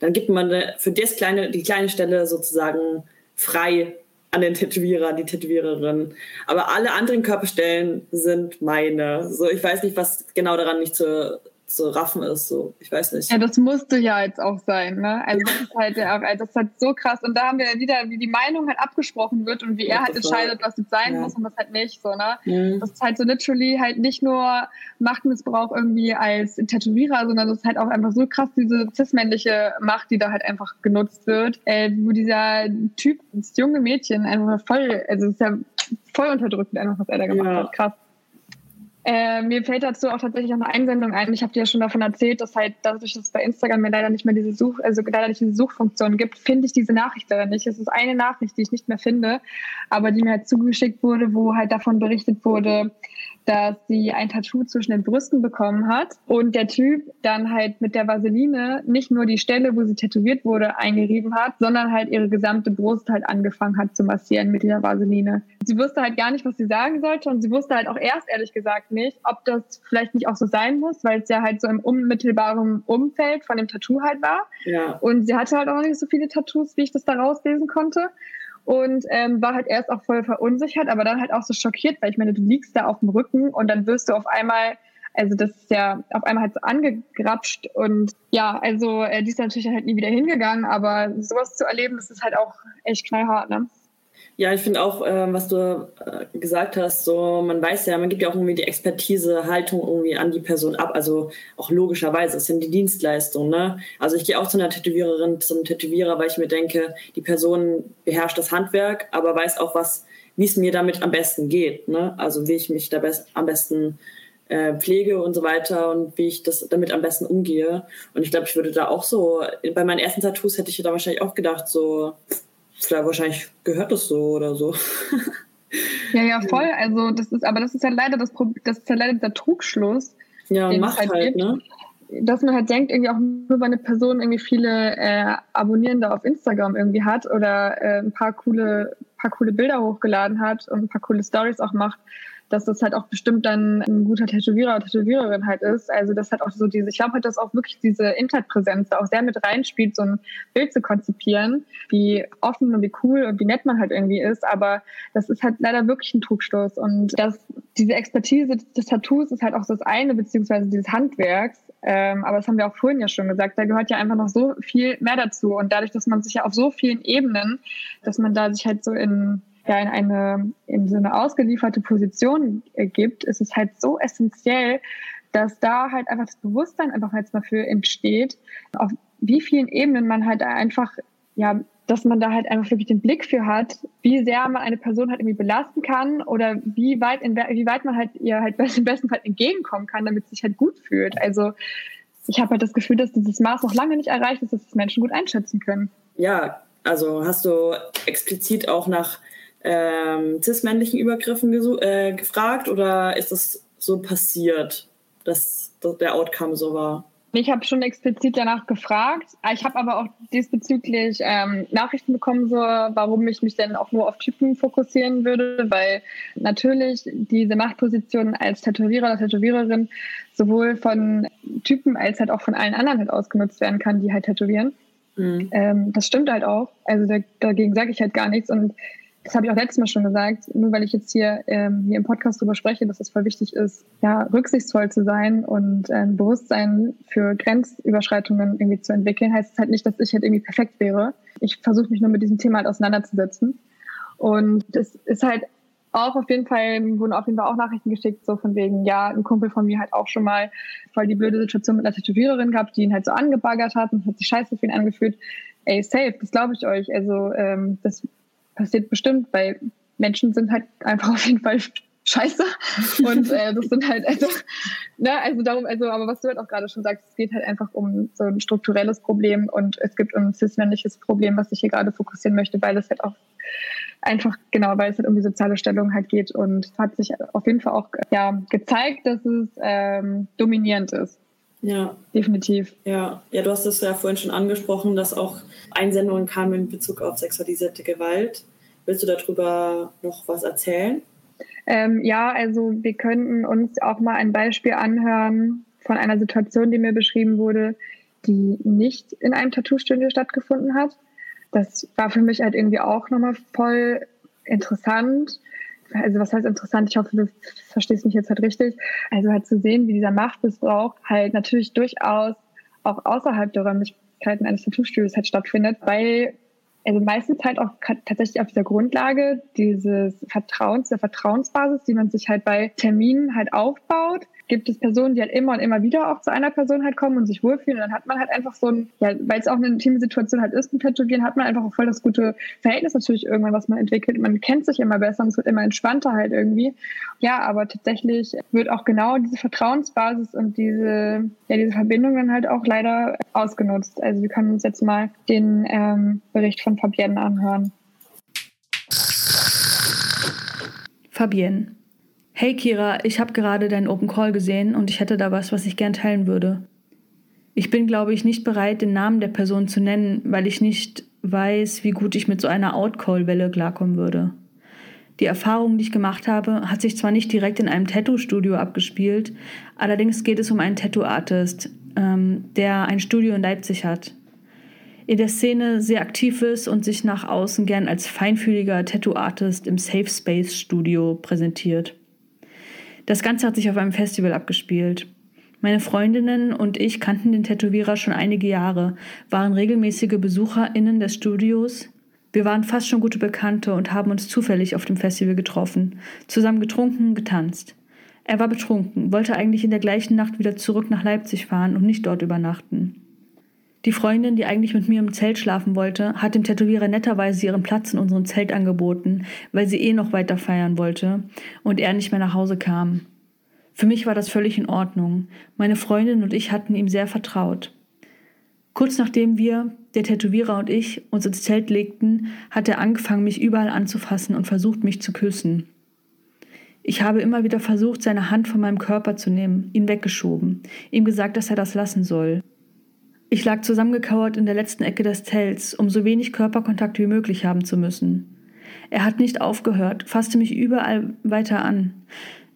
Dann gibt man für das kleine, die kleine Stelle sozusagen frei an den Tätowierer, die Tätowiererin. Aber alle anderen Körperstellen sind meine. So, ich weiß nicht, was genau daran nicht zu, zu raffen ist. So, ich weiß nicht. Ja, das musste ja jetzt auch sein, ne? Also das ist halt ja auch, also das ist halt so krass. Und da haben wir ja wieder, wie die Meinung halt abgesprochen wird und wie er halt entscheidet, was jetzt sein Ja. muss und was halt nicht, so, ne? Mhm. Das ist halt so literally halt nicht nur Machtmissbrauch irgendwie als Tätowierer, sondern das ist halt auch einfach so krass diese cis-männliche Macht, die da halt einfach genutzt wird, äh, wo dieser Typ, das junge Mädchen einfach voll, also es ist ja voll unterdrückend einfach, was er da gemacht Ja. hat. Krass. Äh, mir fällt dazu auch tatsächlich noch eine Einsendung ein. Ich habe dir ja schon davon erzählt, dass halt dadurch, dass es bei Instagram mir leider nicht mehr diese Such, also leider nicht diese Suchfunktion gibt, finde ich diese Nachricht leider nicht. Es ist eine Nachricht, die ich nicht mehr finde, aber die mir halt zugeschickt wurde, wo halt davon berichtet wurde, dass sie ein Tattoo zwischen den Brüsten bekommen hat und der Typ dann halt mit der Vaseline nicht nur die Stelle, wo sie tätowiert wurde, eingerieben hat, sondern halt ihre gesamte Brust halt angefangen hat zu massieren mit dieser Vaseline. Sie wusste halt gar nicht, was sie sagen sollte und sie wusste halt auch erst ehrlich gesagt nicht, ob das vielleicht nicht auch so sein muss, weil es ja halt so im unmittelbaren Umfeld von dem Tattoo halt war. Ja. Und sie hatte halt auch noch nicht so viele Tattoos, wie ich das da rauslesen konnte. Und ähm, war halt erst auch voll verunsichert, aber dann halt auch so schockiert, weil ich meine, du liegst da auf dem Rücken und dann wirst du auf einmal, also das ist ja auf einmal halt so angegrapscht und ja, also äh, die ist natürlich halt nie wieder hingegangen, aber sowas zu erleben, das ist halt auch echt knallhart, ne? Ja, ich finde auch, ähm, was du äh, gesagt hast, so man weiß ja, man gibt ja auch irgendwie die Expertise, Haltung irgendwie an die Person ab. Also auch logischerweise, es sind die Dienstleistungen. Ne? Also ich gehe auch zu einer Tätowiererin, zum Tätowierer, weil ich mir denke, die Person beherrscht das Handwerk, aber weiß auch, was, wie es mir damit am besten geht. Ne? Also wie ich mich da best, am besten äh, pflege und so weiter und wie ich das damit am besten umgehe. Und ich glaube, ich würde da auch so, bei meinen ersten Tattoos hätte ich da wahrscheinlich auch gedacht, so, Klar, wahrscheinlich gehört das so oder so. Ja, ja, voll. Also das ist, aber das ist ja leider das Problem, das ist ja leider der Trugschluss, Ja, Den es macht halt halt, gibt. ne? dass man halt denkt, irgendwie auch nur weil eine Person irgendwie viele äh, Abonnierende auf Instagram irgendwie hat oder äh, ein paar coole, paar coole Bilder hochgeladen hat und ein paar coole Stories auch macht, dass das halt auch bestimmt dann ein guter Tätowierer oder Tätowiererin halt ist. Also das hat auch so diese, ich glaube halt, dass auch wirklich diese Internetpräsenz da auch sehr mit reinspielt, so ein Bild zu konzipieren, wie offen und wie cool und wie nett man halt irgendwie ist. Aber das ist halt leider wirklich ein Trugstoß. Und das, diese Expertise des Tattoos ist halt auch so das eine, beziehungsweise dieses Handwerks. Ähm, aber das haben wir auch vorhin ja schon gesagt, da gehört ja einfach noch so viel mehr dazu. Und dadurch, dass man sich ja auf so vielen Ebenen, dass man da sich halt so in ja, in eine, in so eine ausgelieferte Position äh, gibt, ist es halt so essentiell, dass da halt einfach das Bewusstsein einfach jetzt mal für entsteht, auf wie vielen Ebenen man halt einfach, ja, dass man da halt einfach wirklich den Blick für hat, wie sehr man eine Person halt irgendwie belasten kann oder wie weit, in, wie weit man halt ihr halt im besten Fall entgegenkommen kann, damit sie sich halt gut fühlt. Also ich habe halt das Gefühl, dass dieses Maß noch lange nicht erreicht ist, dass es Menschen gut einschätzen können. Ja, also hast du explizit auch nach ähm, cis-männlichen Übergriffen äh, gefragt oder ist das so passiert, dass, dass der Outcome so war? Ich habe schon explizit danach gefragt. Ich habe aber auch diesbezüglich ähm, Nachrichten bekommen, so, warum ich mich denn auch nur auf Typen fokussieren würde, weil natürlich diese Machtposition als Tätowierer oder Tätowiererin sowohl von Typen als halt auch von allen anderen halt ausgenutzt werden kann, die halt tätowieren. Mhm. Ähm, das stimmt halt auch. Also da, dagegen sage ich halt gar nichts und das habe ich auch letztes Mal schon gesagt, nur weil ich jetzt hier, ähm, hier im Podcast darüber spreche, dass es voll wichtig ist, ja, rücksichtsvoll zu sein und ein Bewusstsein für Grenzüberschreitungen irgendwie zu entwickeln, heißt es halt nicht, dass ich halt irgendwie perfekt wäre. Ich versuche mich nur mit diesem Thema halt auseinanderzusetzen. Und es ist halt auch auf jeden Fall, wurden auf jeden Fall auch Nachrichten geschickt, so von wegen, ja, ein Kumpel von mir hat auch schon mal voll die blöde Situation mit einer Tätowiererin gehabt, die ihn halt so angebaggert hat und hat sich scheiße für ihn angefühlt. Ey, safe, das glaube ich euch. Also ähm, das passiert bestimmt, weil Menschen sind halt einfach auf jeden Fall scheiße. Und äh, das sind halt einfach, ne, also darum, also, aber was du halt auch gerade schon sagst, es geht halt einfach um so ein strukturelles Problem und es gibt ein cis-männliches Problem, was ich hier gerade fokussieren möchte, weil es halt auch einfach, genau, weil es halt um die soziale Stellung halt geht und hat sich auf jeden Fall auch ja, gezeigt, dass es ähm, dominierend ist. Ja. Definitiv. Ja. ja, du hast es ja vorhin schon angesprochen, dass auch Einsendungen kamen in Bezug auf sexualisierte Gewalt. Willst du darüber noch was erzählen? Ähm, ja, also wir könnten uns auch mal ein Beispiel anhören von einer Situation, die mir beschrieben wurde, die nicht in einem Tattoo-Studio stattgefunden hat. Das war für mich halt irgendwie auch nochmal voll interessant. Also was heißt interessant? Ich hoffe, du verstehst mich jetzt halt richtig. Also halt zu sehen, wie dieser Machtmissbrauch halt natürlich durchaus auch außerhalb der Räumlichkeiten eines Tattoo-Studios halt stattfindet, weil also meistens halt auch tatsächlich auf dieser Grundlage dieses Vertrauens, der Vertrauensbasis, die man sich halt bei Terminen halt aufbaut, gibt es Personen, die halt immer und immer wieder auch zu einer Person halt kommen und sich wohlfühlen. Und dann hat man halt einfach so ein, ja, weil es auch eine intime Situation halt ist mit Tätowieren, hat man einfach auch voll das gute Verhältnis natürlich irgendwann, was man entwickelt. Man kennt sich immer besser und es wird immer entspannter halt irgendwie. Ja, aber tatsächlich wird auch genau diese Vertrauensbasis und diese, ja, diese Verbindung dann halt auch leider ausgenutzt. Also wir können uns jetzt mal den ähm, Bericht von Fabienne anhören. Fabienne. Hey Kira, ich habe gerade deinen Open Call gesehen und ich hätte da was, was ich gern teilen würde. Ich bin, glaube ich, nicht bereit, den Namen der Person zu nennen, weil ich nicht weiß, wie gut ich mit so einer Outcall-Welle klarkommen würde. Die Erfahrung, die ich gemacht habe, hat sich zwar nicht direkt in einem Tattoo-Studio abgespielt, allerdings geht es um einen Tattoo-Artist, ähm, der ein Studio in Leipzig hat. In der Szene sehr aktiv ist und sich nach außen gern als feinfühliger Tattoo-Artist im Safe Space Studio präsentiert. Das Ganze hat sich auf einem Festival abgespielt. Meine Freundinnen und ich kannten den Tätowierer schon einige Jahre, waren regelmäßige BesucherInnen des Studios. Wir waren fast schon gute Bekannte und haben uns zufällig auf dem Festival getroffen, zusammen getrunken, getanzt. Er war betrunken, wollte eigentlich in der gleichen Nacht wieder zurück nach Leipzig fahren und nicht dort übernachten. Die Freundin, die eigentlich mit mir im Zelt schlafen wollte, hat dem Tätowierer netterweise ihren Platz in unserem Zelt angeboten, weil sie eh noch weiter feiern wollte und er nicht mehr nach Hause kam. Für mich war das völlig in Ordnung. Meine Freundin und ich hatten ihm sehr vertraut. Kurz nachdem wir, der Tätowierer und ich, uns ins Zelt legten, hat er angefangen, mich überall anzufassen und versucht, mich zu küssen. Ich habe immer wieder versucht, seine Hand von meinem Körper zu nehmen, ihn weggeschoben, ihm gesagt, dass er das lassen soll. Ich lag zusammengekauert in der letzten Ecke des Zelts, um so wenig Körperkontakt wie möglich haben zu müssen. Er hat nicht aufgehört, fasste mich überall weiter an.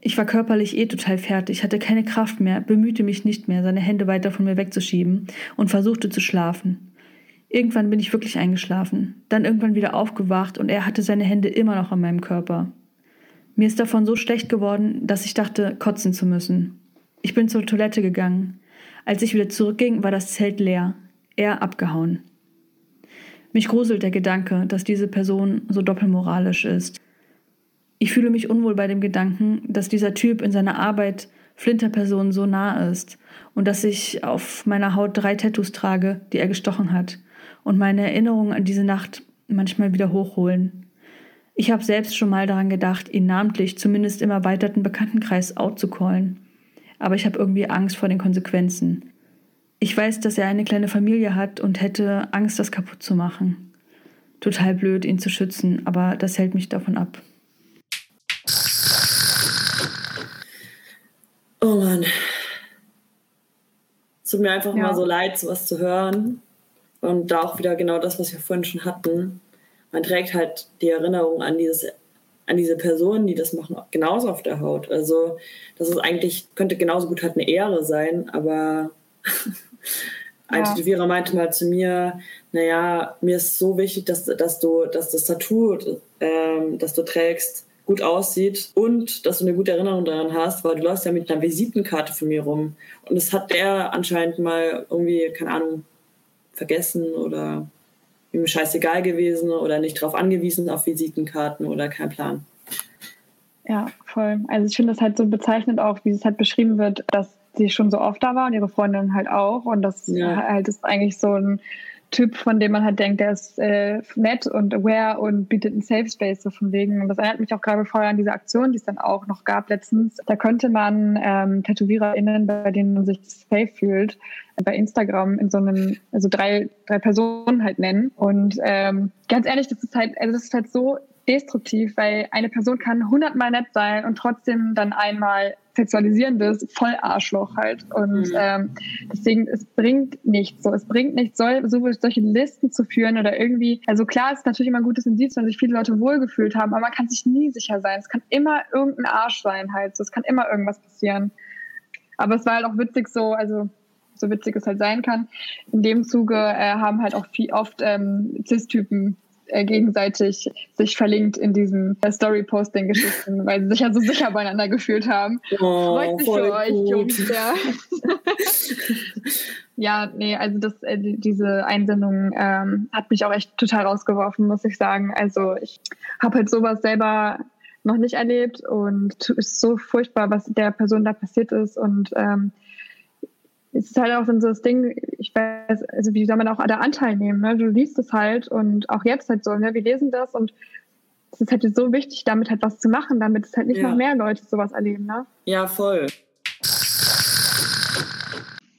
Ich war körperlich eh total fertig, hatte keine Kraft mehr, bemühte mich nicht mehr, seine Hände weiter von mir wegzuschieben und versuchte zu schlafen. Irgendwann bin ich wirklich eingeschlafen, dann irgendwann wieder aufgewacht und er hatte seine Hände immer noch an meinem Körper. Mir ist davon so schlecht geworden, dass ich dachte, kotzen zu müssen. Ich bin zur Toilette gegangen. Als ich wieder zurückging, war das Zelt leer, er abgehauen. Mich gruselt der Gedanke, dass diese Person so doppelmoralisch ist. Ich fühle mich unwohl bei dem Gedanken, dass dieser Typ in seiner Arbeit Flinterpersonen so nah ist und dass ich auf meiner Haut drei Tattoos trage, die er gestochen hat und meine Erinnerungen an diese Nacht manchmal wieder hochholen. Ich habe selbst schon mal daran gedacht, ihn namentlich zumindest im erweiterten Bekanntenkreis out zu callen aber ich habe irgendwie Angst vor den Konsequenzen. Ich weiß, dass er eine kleine Familie hat und hätte Angst, das kaputt zu machen. Total blöd, ihn zu schützen, aber das hält mich davon ab. Oh Mann. Es tut mir einfach ja. mal so leid, sowas zu hören. Und da auch wieder genau das, was wir vorhin schon hatten. Man trägt halt die Erinnerung an dieses an diese Personen, die das machen, genauso auf der Haut. Also das ist eigentlich, könnte genauso gut halt eine Ehre sein, aber ein ja. Tätowierer meinte mal zu mir, naja, mir ist so wichtig, dass, dass du, dass das Tattoo, ähm, das du trägst, gut aussieht und dass du eine gute Erinnerung daran hast, weil du läufst ja mit einer Visitenkarte von mir rum. Und das hat der anscheinend mal irgendwie, keine Ahnung, vergessen oder ihm scheißegal gewesen oder nicht darauf angewiesen auf Visitenkarten oder kein Plan. Ja, voll. Also ich finde das halt so bezeichnend auch, wie es halt beschrieben wird, dass sie schon so oft da war und ihre Freundin halt auch. Und das Ja. halt ist eigentlich so ein Typ, von dem man halt denkt, der ist äh, nett und aware und bietet einen Safe Space so von wegen. Und das erinnert mich auch gerade vorher an diese Aktion, die es dann auch noch gab letztens. Da könnte man ähm, TätowiererInnen, bei denen man sich safe fühlt, bei Instagram in so einem, also drei, drei Personen halt nennen. Und ähm, ganz ehrlich, das ist halt, also das ist halt so destruktiv, weil eine Person kann hundertmal nett sein und trotzdem dann einmal sexualisierendes voll Arschloch halt. Und Mhm. ähm, deswegen, es bringt nichts so. Es bringt nichts, so solche Listen zu führen oder irgendwie, also klar, es ist natürlich immer ein gutes Indiz, wenn sich viele Leute wohlgefühlt haben, aber man kann sich nie sicher sein. Es kann immer irgendein Arsch sein halt. So, es kann immer irgendwas passieren. Aber es war halt auch witzig so, also so witzig es halt sein kann. In dem Zuge äh, haben halt auch viel, oft ähm, Cis-Typen gegenseitig sich verlinkt in diesen äh, Story-Posting-Geschichten, weil sie sich ja so sicher beieinander gefühlt haben. Oh, Freut mich für euch, gut. Jungs. Ja. ja, nee, also das, äh, die- diese Einsendung ähm, hat mich auch echt total rausgeworfen, muss ich sagen. Also ich habe halt sowas selber noch nicht erlebt und es ist so furchtbar, was der Person da passiert ist und ähm, es ist halt auch dann so das Ding, ich weiß, also wie soll man auch da Anteil nehmen, ne? Du liest es halt und auch jetzt halt so, ne? Wir lesen das und es ist halt so wichtig, damit halt was zu machen, damit es halt nicht Ja. noch mehr Leute sowas erleben, ne? Ja, voll.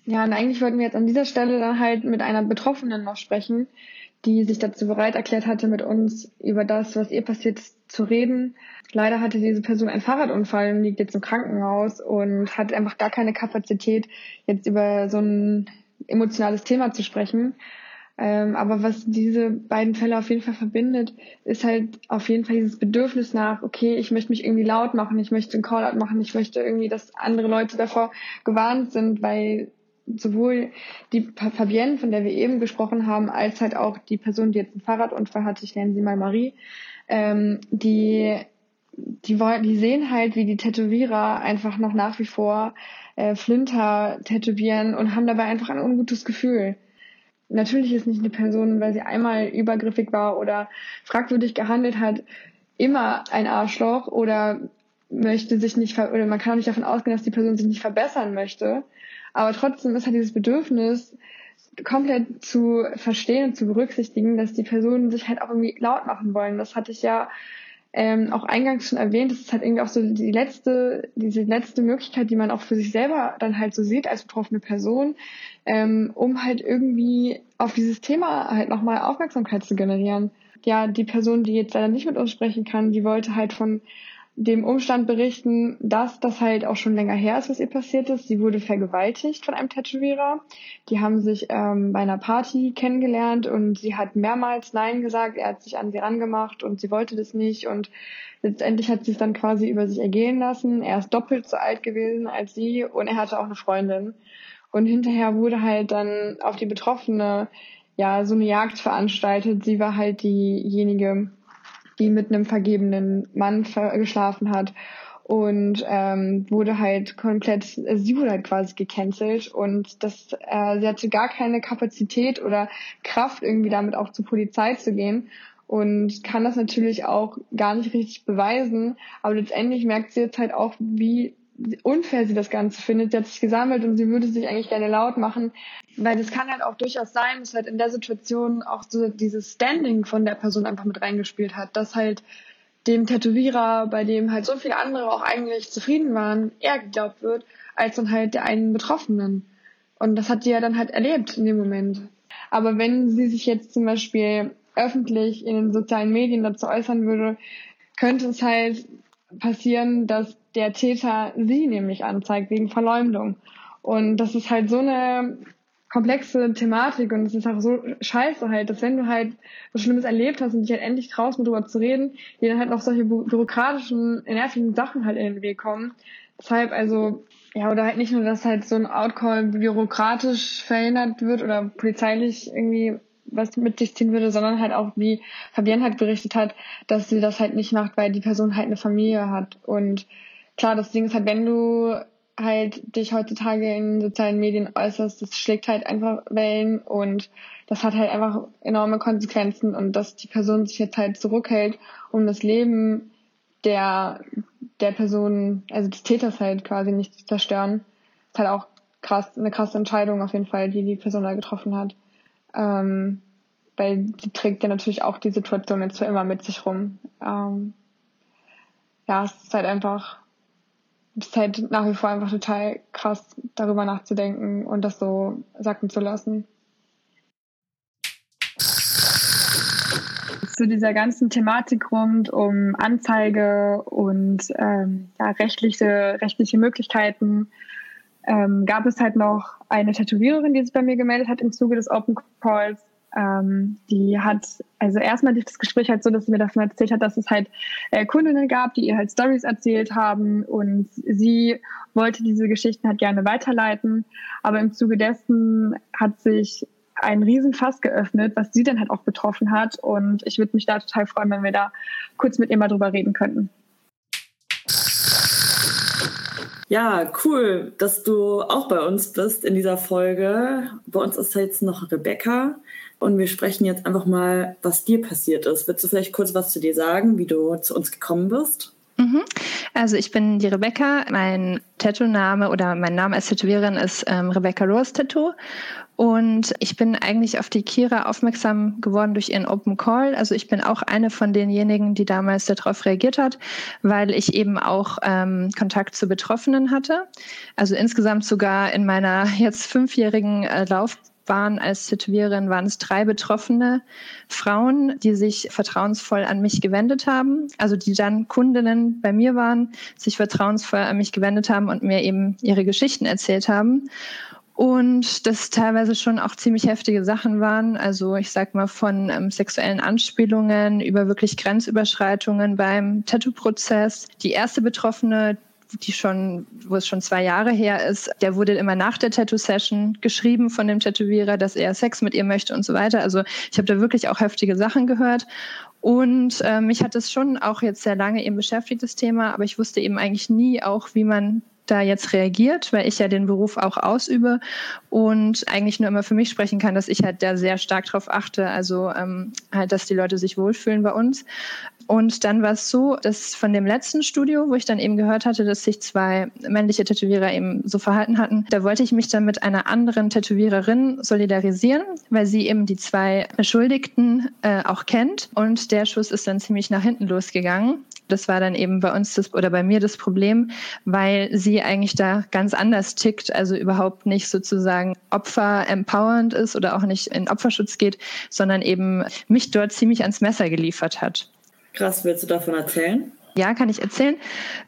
Ja, und eigentlich wollten wir jetzt an dieser Stelle dann halt mit einer Betroffenen noch sprechen, die sich dazu bereit erklärt hatte, mit uns über das, was ihr passiert ist, zu reden. Leider hatte diese Person einen Fahrradunfall und liegt jetzt im Krankenhaus und hat einfach gar keine Kapazität, jetzt über so ein emotionales Thema zu sprechen. Ähm, aber was diese beiden Fälle auf jeden Fall verbindet, ist halt auf jeden Fall dieses Bedürfnis nach, okay, ich möchte mich irgendwie laut machen, ich möchte einen Callout machen, ich möchte irgendwie, dass andere Leute davor gewarnt sind, weil sowohl die Fabienne, von der wir eben gesprochen haben, als halt auch die Person, die jetzt einen Fahrradunfall hatte, ich nenne sie mal Marie, ähm, die, die, wollen, die sehen halt, wie die Tätowierer einfach noch nach wie vor äh, Flinter tätowieren und haben dabei einfach ein ungutes Gefühl. Natürlich ist nicht eine Person, weil sie einmal übergriffig war oder fragwürdig gehandelt hat, immer ein Arschloch oder möchte sich nicht, ver oder man kann auch nicht davon ausgehen, dass die Person sich nicht verbessern möchte. Aber trotzdem ist halt dieses Bedürfnis, komplett zu verstehen und zu berücksichtigen, dass die Personen sich halt auch irgendwie laut machen wollen. Das hatte ich ja ähm, auch eingangs schon erwähnt. Das ist halt irgendwie auch so die letzte, diese letzte Möglichkeit, die man auch für sich selber dann halt so sieht als betroffene Person, ähm, um halt irgendwie auf dieses Thema halt nochmal Aufmerksamkeit zu generieren. Ja, die Person, die jetzt leider nicht mit uns sprechen kann, die wollte halt von dem Umstand berichten, dass das halt auch schon länger her ist, was ihr passiert ist. Sie wurde vergewaltigt von einem Tätowierer. Die haben sich ähm, bei einer Party kennengelernt und sie hat mehrmals Nein gesagt. Er hat sich an sie rangemacht und sie wollte das nicht. Und letztendlich hat sie es dann quasi über sich ergehen lassen. Er ist doppelt so alt gewesen als sie und er hatte auch eine Freundin. Und hinterher wurde halt dann auf die Betroffene ja so eine Jagd veranstaltet. Sie war halt diejenige, die mit einem vergebenen Mann geschlafen hat und ähm, wurde halt komplett, äh, sie wurde halt quasi gecancelt und das, äh, sie hatte gar keine Kapazität oder Kraft irgendwie damit auch zur Polizei zu gehen und kann das natürlich auch gar nicht richtig beweisen, aber letztendlich merkt sie jetzt halt auch, wie unfair sie das Ganze findet. Sie hat sich gesammelt und sie würde sich eigentlich gerne laut machen, weil das kann halt auch durchaus sein, dass halt in der Situation auch so dieses Standing von der Person einfach mit reingespielt hat, dass halt dem Tätowierer, bei dem halt so viele andere auch eigentlich zufrieden waren, eher geglaubt wird, als dann halt der einen Betroffenen. Und das hat sie ja dann halt erlebt in dem Moment. Aber wenn sie sich jetzt zum Beispiel öffentlich in den sozialen Medien dazu äußern würde, könnte es halt passieren, dass der Täter sie nämlich anzeigt wegen Verleumdung. Und das ist halt so eine komplexe Thematik und es ist auch so scheiße halt, dass wenn du halt was Schlimmes erlebt hast und dich halt endlich traust, mit drüber zu reden, dir dann halt noch solche bü- bürokratischen, nervigen Sachen halt in den Weg kommen. Deshalb also, ja, oder halt nicht nur, dass halt so ein Outcall bürokratisch verhindert wird oder polizeilich irgendwie was mit sich ziehen würde, sondern halt auch, wie Fabienne halt berichtet hat, dass sie das halt nicht macht, weil die Person halt eine Familie hat. Und klar, das Ding ist halt, wenn du halt dich heutzutage in sozialen Medien äußerst, das schlägt halt einfach Wellen und das hat halt einfach enorme Konsequenzen und dass die Person sich jetzt halt zurückhält, um das Leben der, der Person, also des Täters halt quasi nicht zu zerstören. Ist halt auch krass, eine krasse Entscheidung auf jeden Fall, die die Person da getroffen hat. Ähm, weil sie trägt ja natürlich auch die Situation jetzt für immer mit sich rum. Ähm, ja, es ist halt einfach, es ist halt nach wie vor einfach total krass, darüber nachzudenken und das so sacken zu lassen. Zu dieser ganzen Thematik rund um Anzeige und ähm, ja, rechtliche, rechtliche Möglichkeiten ähm, gab es halt noch eine Tätowiererin, die sich bei mir gemeldet hat im Zuge des Open Calls ähm, die hat, also erstmal das Gespräch halt so, dass sie mir davon erzählt hat, dass es halt äh, Kundinnen gab, die ihr halt Stories erzählt haben und sie wollte diese Geschichten halt gerne weiterleiten. Aber im Zuge dessen hat sich ein Riesenfass geöffnet, was sie dann halt auch betroffen hat. Und ich würde mich da total freuen, wenn wir da kurz mit ihr mal drüber reden könnten. Ja, cool, dass du auch bei uns bist in dieser Folge. Bei uns ist jetzt noch Rebecca und wir sprechen jetzt einfach mal, was dir passiert ist. Willst du vielleicht kurz was zu dir sagen, wie du zu uns gekommen bist? Mhm. Also ich bin die Rebecca. Mein Tattoo-Name oder mein Name als Tätowiererin ist ähm, Rebecca Rose Tattoo. Und ich bin eigentlich auf die Kira aufmerksam geworden durch ihren Open Call. Also ich bin auch eine von denjenigen, die damals darauf reagiert hat, weil ich eben auch ähm, Kontakt zu Betroffenen hatte. Also insgesamt sogar in meiner jetzt fünfjährigen äh, Laufbahn waren als Tätowiererin, waren es drei betroffene Frauen, die sich vertrauensvoll an mich gewendet haben, also die dann Kundinnen bei mir waren, sich vertrauensvoll an mich gewendet haben und mir eben ihre Geschichten erzählt haben. Und das teilweise schon auch ziemlich heftige Sachen waren. Also ich sag mal von ähm, sexuellen Anspielungen über wirklich Grenzüberschreitungen beim Tattoo-Prozess. Die erste Betroffene, die schon, wo es schon zwei Jahre her ist, der wurde immer nach der Tattoo-Session geschrieben von dem Tätowierer, dass er Sex mit ihr möchte und so weiter. Also ich habe da wirklich auch heftige Sachen gehört. Und äh, mich hat das schon auch jetzt sehr lange eben beschäftigt, das Thema, aber ich wusste eben eigentlich nie auch, wie man da jetzt reagiert, weil ich ja den Beruf auch ausübe und eigentlich nur immer für mich sprechen kann, dass ich halt da sehr stark drauf achte, also ähm, halt, dass die Leute sich wohlfühlen bei uns. Und dann war es so, dass von dem letzten Studio, wo ich dann eben gehört hatte, dass sich zwei männliche Tätowierer eben so verhalten hatten, da wollte ich mich dann mit einer anderen Tätowiererin solidarisieren, weil sie eben die zwei Beschuldigten äh, auch kennt. Und der Schuss ist dann ziemlich nach hinten losgegangen. Das war dann eben bei uns das, oder bei mir das Problem, weil sie eigentlich da ganz anders tickt, also überhaupt nicht sozusagen Opfer empowernd ist oder auch nicht in Opferschutz geht, sondern eben mich dort ziemlich ans Messer geliefert hat. Krass, willst du davon erzählen? Ja, kann ich erzählen.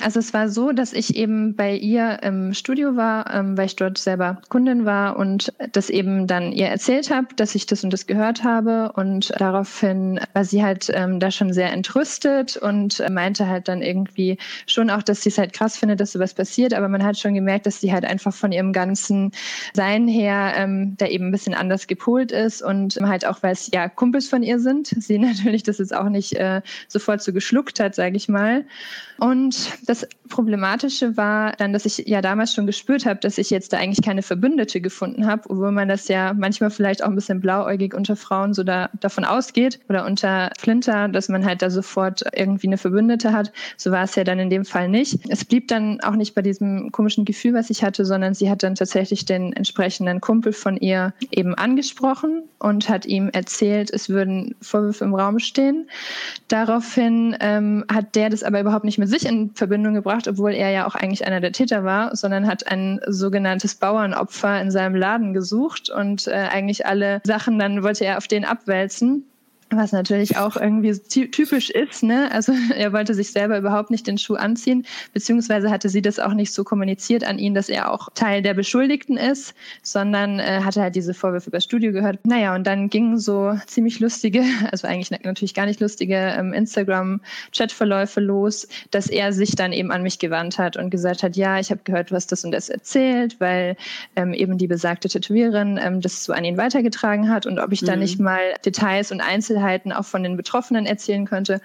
Also es war so, dass ich eben bei ihr im Studio war, ähm, weil ich dort selber Kundin war und das eben dann ihr erzählt habe, dass ich das und das gehört habe. Und daraufhin war sie halt ähm, da schon sehr entrüstet und meinte halt dann irgendwie schon auch, dass sie es halt krass findet, dass sowas passiert, aber man hat schon gemerkt, dass sie halt einfach von ihrem ganzen Sein her ähm, da eben ein bisschen anders gepolt ist und halt auch, weil es ja Kumpels von ihr sind, sie natürlich das jetzt auch nicht äh, sofort so geschluckt hat, sage ich mal, und das Problematische war dann, dass ich ja damals schon gespürt habe, dass ich jetzt da eigentlich keine Verbündete gefunden habe, obwohl man das ja manchmal vielleicht auch ein bisschen blauäugig unter Frauen so da, davon ausgeht oder unter Flinter, dass man halt da sofort irgendwie eine Verbündete hat. So war es ja dann in dem Fall nicht. Es blieb dann auch nicht bei diesem komischen Gefühl, was ich hatte, sondern sie hat dann tatsächlich den entsprechenden Kumpel von ihr eben angesprochen und hat ihm erzählt, es würden Vorwürfe im Raum stehen. Daraufhin ähm, hat der das aber überhaupt nicht mit sich in Verbindung gebracht, obwohl er ja auch eigentlich einer der Täter war, sondern hat ein sogenanntes Bauernopfer in seinem Laden gesucht und äh, eigentlich alle Sachen dann wollte er auf den abwälzen. Was natürlich auch irgendwie typisch ist, ne? Also er wollte sich selber überhaupt nicht den Schuh anziehen, beziehungsweise hatte sie das auch nicht so kommuniziert an ihn, dass er auch Teil der Beschuldigten ist, sondern äh, hatte halt diese Vorwürfe über Studio gehört. Naja, und dann gingen so ziemlich lustige, also eigentlich natürlich gar nicht lustige ähm, Instagram-Chatverläufe los, dass er sich dann eben an mich gewandt hat und gesagt hat, ja, ich habe gehört, du hast das und das erzählt, weil ähm, eben die besagte Tätowiererin ähm, das so an ihn weitergetragen hat und ob ich mhm. da nicht mal Details und Einzel Einzelheiten auch von den Betroffenen erzählen könnte.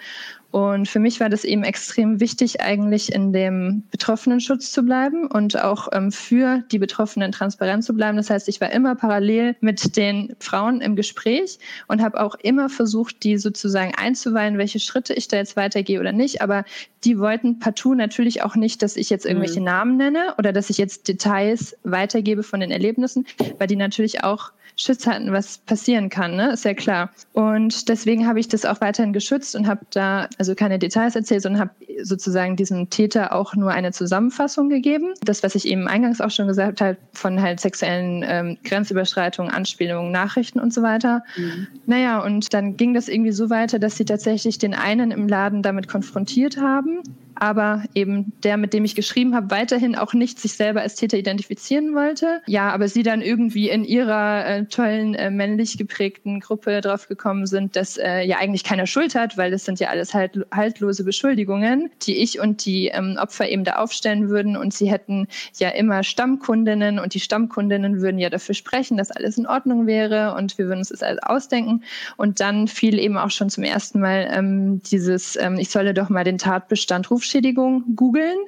Und für mich war das eben extrem wichtig, eigentlich in dem Betroffenenschutz zu bleiben und auch ähm, für die Betroffenen transparent zu bleiben. Das heißt, ich war immer parallel mit den Frauen im Gespräch und habe auch immer versucht, die sozusagen einzuweihen, welche Schritte ich da jetzt weitergehe oder nicht. Aber die wollten partout natürlich auch nicht, dass ich jetzt irgendwelche mhm. Namen nenne oder dass ich jetzt Details weitergebe von den Erlebnissen, weil die natürlich auch Schutz hatten, was passieren kann, ne? ist ja klar. Und deswegen habe ich das auch weiterhin geschützt und habe da also keine Details erzählt, sondern habe sozusagen diesem Täter auch nur eine Zusammenfassung gegeben. Das, was ich eben eingangs auch schon gesagt habe, von halt sexuellen ähm, Grenzüberschreitungen, Anspielungen, Nachrichten und so weiter. Mhm. Naja, und dann ging das irgendwie so weiter, dass sie tatsächlich den einen im Laden damit konfrontiert haben aber eben der, mit dem ich geschrieben habe, weiterhin auch nicht sich selber als Täter identifizieren wollte. Ja, aber sie dann irgendwie in ihrer äh, tollen äh, männlich geprägten Gruppe drauf gekommen sind, dass äh, ja eigentlich keiner Schuld hat, weil das sind ja alles halt, haltlose Beschuldigungen, die ich und die ähm, Opfer eben da aufstellen würden und sie hätten ja immer Stammkundinnen und die Stammkundinnen würden ja dafür sprechen, dass alles in Ordnung wäre und wir würden uns das alles ausdenken und dann fiel eben auch schon zum ersten Mal ähm, dieses, ähm, ich solle doch mal den Tatbestand Rufschädigung googeln.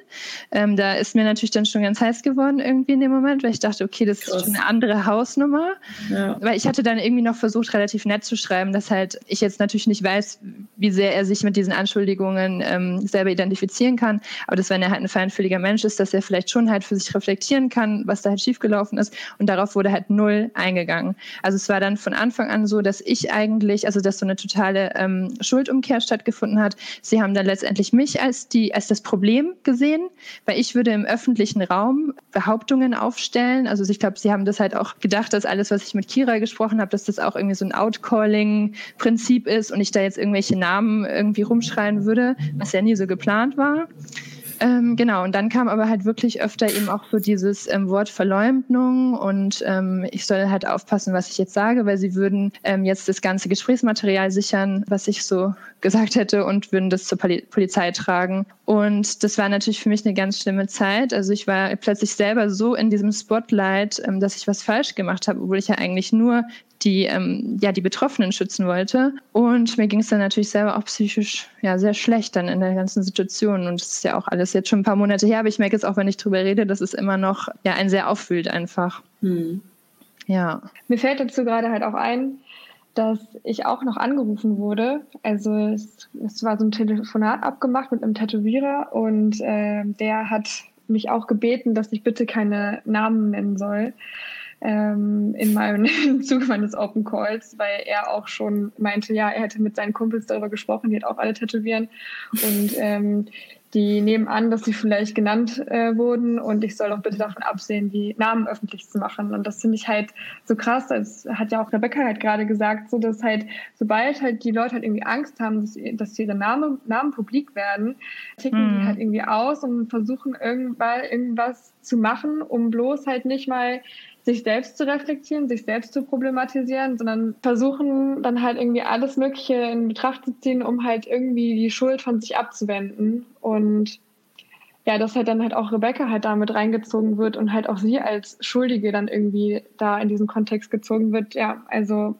Ähm, da ist mir natürlich dann schon ganz heiß geworden irgendwie in dem Moment, weil ich dachte, okay, das Krass. ist schon eine andere Hausnummer. Ja. Weil ich hatte dann irgendwie noch versucht, relativ nett zu schreiben, dass halt ich jetzt natürlich nicht weiß, wie sehr er sich mit diesen Anschuldigungen ähm, selber identifizieren kann. Aber dass wenn er halt ein feinfühliger Mensch ist, dass er vielleicht schon halt für sich reflektieren kann, was da halt schiefgelaufen ist. Und darauf wurde halt null eingegangen. Also es war dann von Anfang an so, dass ich eigentlich, also dass so eine totale ähm, Schuldumkehr stattgefunden hat. Sie haben dann letztendlich mich als die als das Problem gesehen, weil ich würde im öffentlichen Raum Behauptungen aufstellen. Also ich glaube, sie haben das halt auch gedacht, dass alles, was ich mit Kira gesprochen habe, dass das auch irgendwie so ein Outcalling-Prinzip ist und ich da jetzt irgendwelche Namen irgendwie rumschreien würde, was ja nie so geplant war. Ähm, genau, und dann kam aber halt wirklich öfter eben auch so dieses ähm, Wort Verleumdung und ähm, ich soll halt aufpassen, was ich jetzt sage, weil sie würden ähm, jetzt das ganze Gesprächsmaterial sichern, was ich so gesagt hätte und würden das zur Poli Polizei tragen. Und das war natürlich für mich eine ganz schlimme Zeit. Also ich war plötzlich selber so in diesem Spotlight, ähm, dass ich was falsch gemacht habe, obwohl ich ja eigentlich nur die, ähm, ja, die Betroffenen schützen wollte. Und mir ging es dann natürlich selber auch psychisch ja, sehr schlecht dann in der ganzen Situation. Und es ist ja auch alles jetzt schon ein paar Monate her, aber ich merke jetzt auch, wenn ich drüber rede, dass es immer noch ja, einen sehr auffühlt einfach. Hm. Ja. Mir fällt dazu gerade halt auch ein, dass ich auch noch angerufen wurde. Also es, es war so ein Telefonat abgemacht mit einem Tätowierer und äh, der hat mich auch gebeten, dass ich bitte keine Namen nennen soll ähm, in meinem im Zuge meines Open Calls, weil er auch schon meinte, ja, er hätte mit seinen Kumpels darüber gesprochen, die hat auch alle tätowieren und ähm, die nehmen an, dass sie vielleicht genannt äh, wurden und ich soll doch bitte davon absehen, die Namen öffentlich zu machen. Und das finde ich halt so krass. Das hat ja auch Rebecca halt gerade gesagt, so dass halt, sobald halt die Leute halt irgendwie Angst haben, dass, dass ihre Namen, Namen publik werden, ticken mhm. die halt irgendwie aus und versuchen irgendwann irgendwas zu machen, um bloß halt nicht mal sich selbst zu reflektieren, sich selbst zu problematisieren, sondern versuchen dann halt irgendwie alles Mögliche in Betracht zu ziehen, um halt irgendwie die Schuld von sich abzuwenden. Und ja, dass halt dann halt auch Rebecca halt damit reingezogen wird und halt auch sie als Schuldige dann irgendwie da in diesen Kontext gezogen wird. Ja, also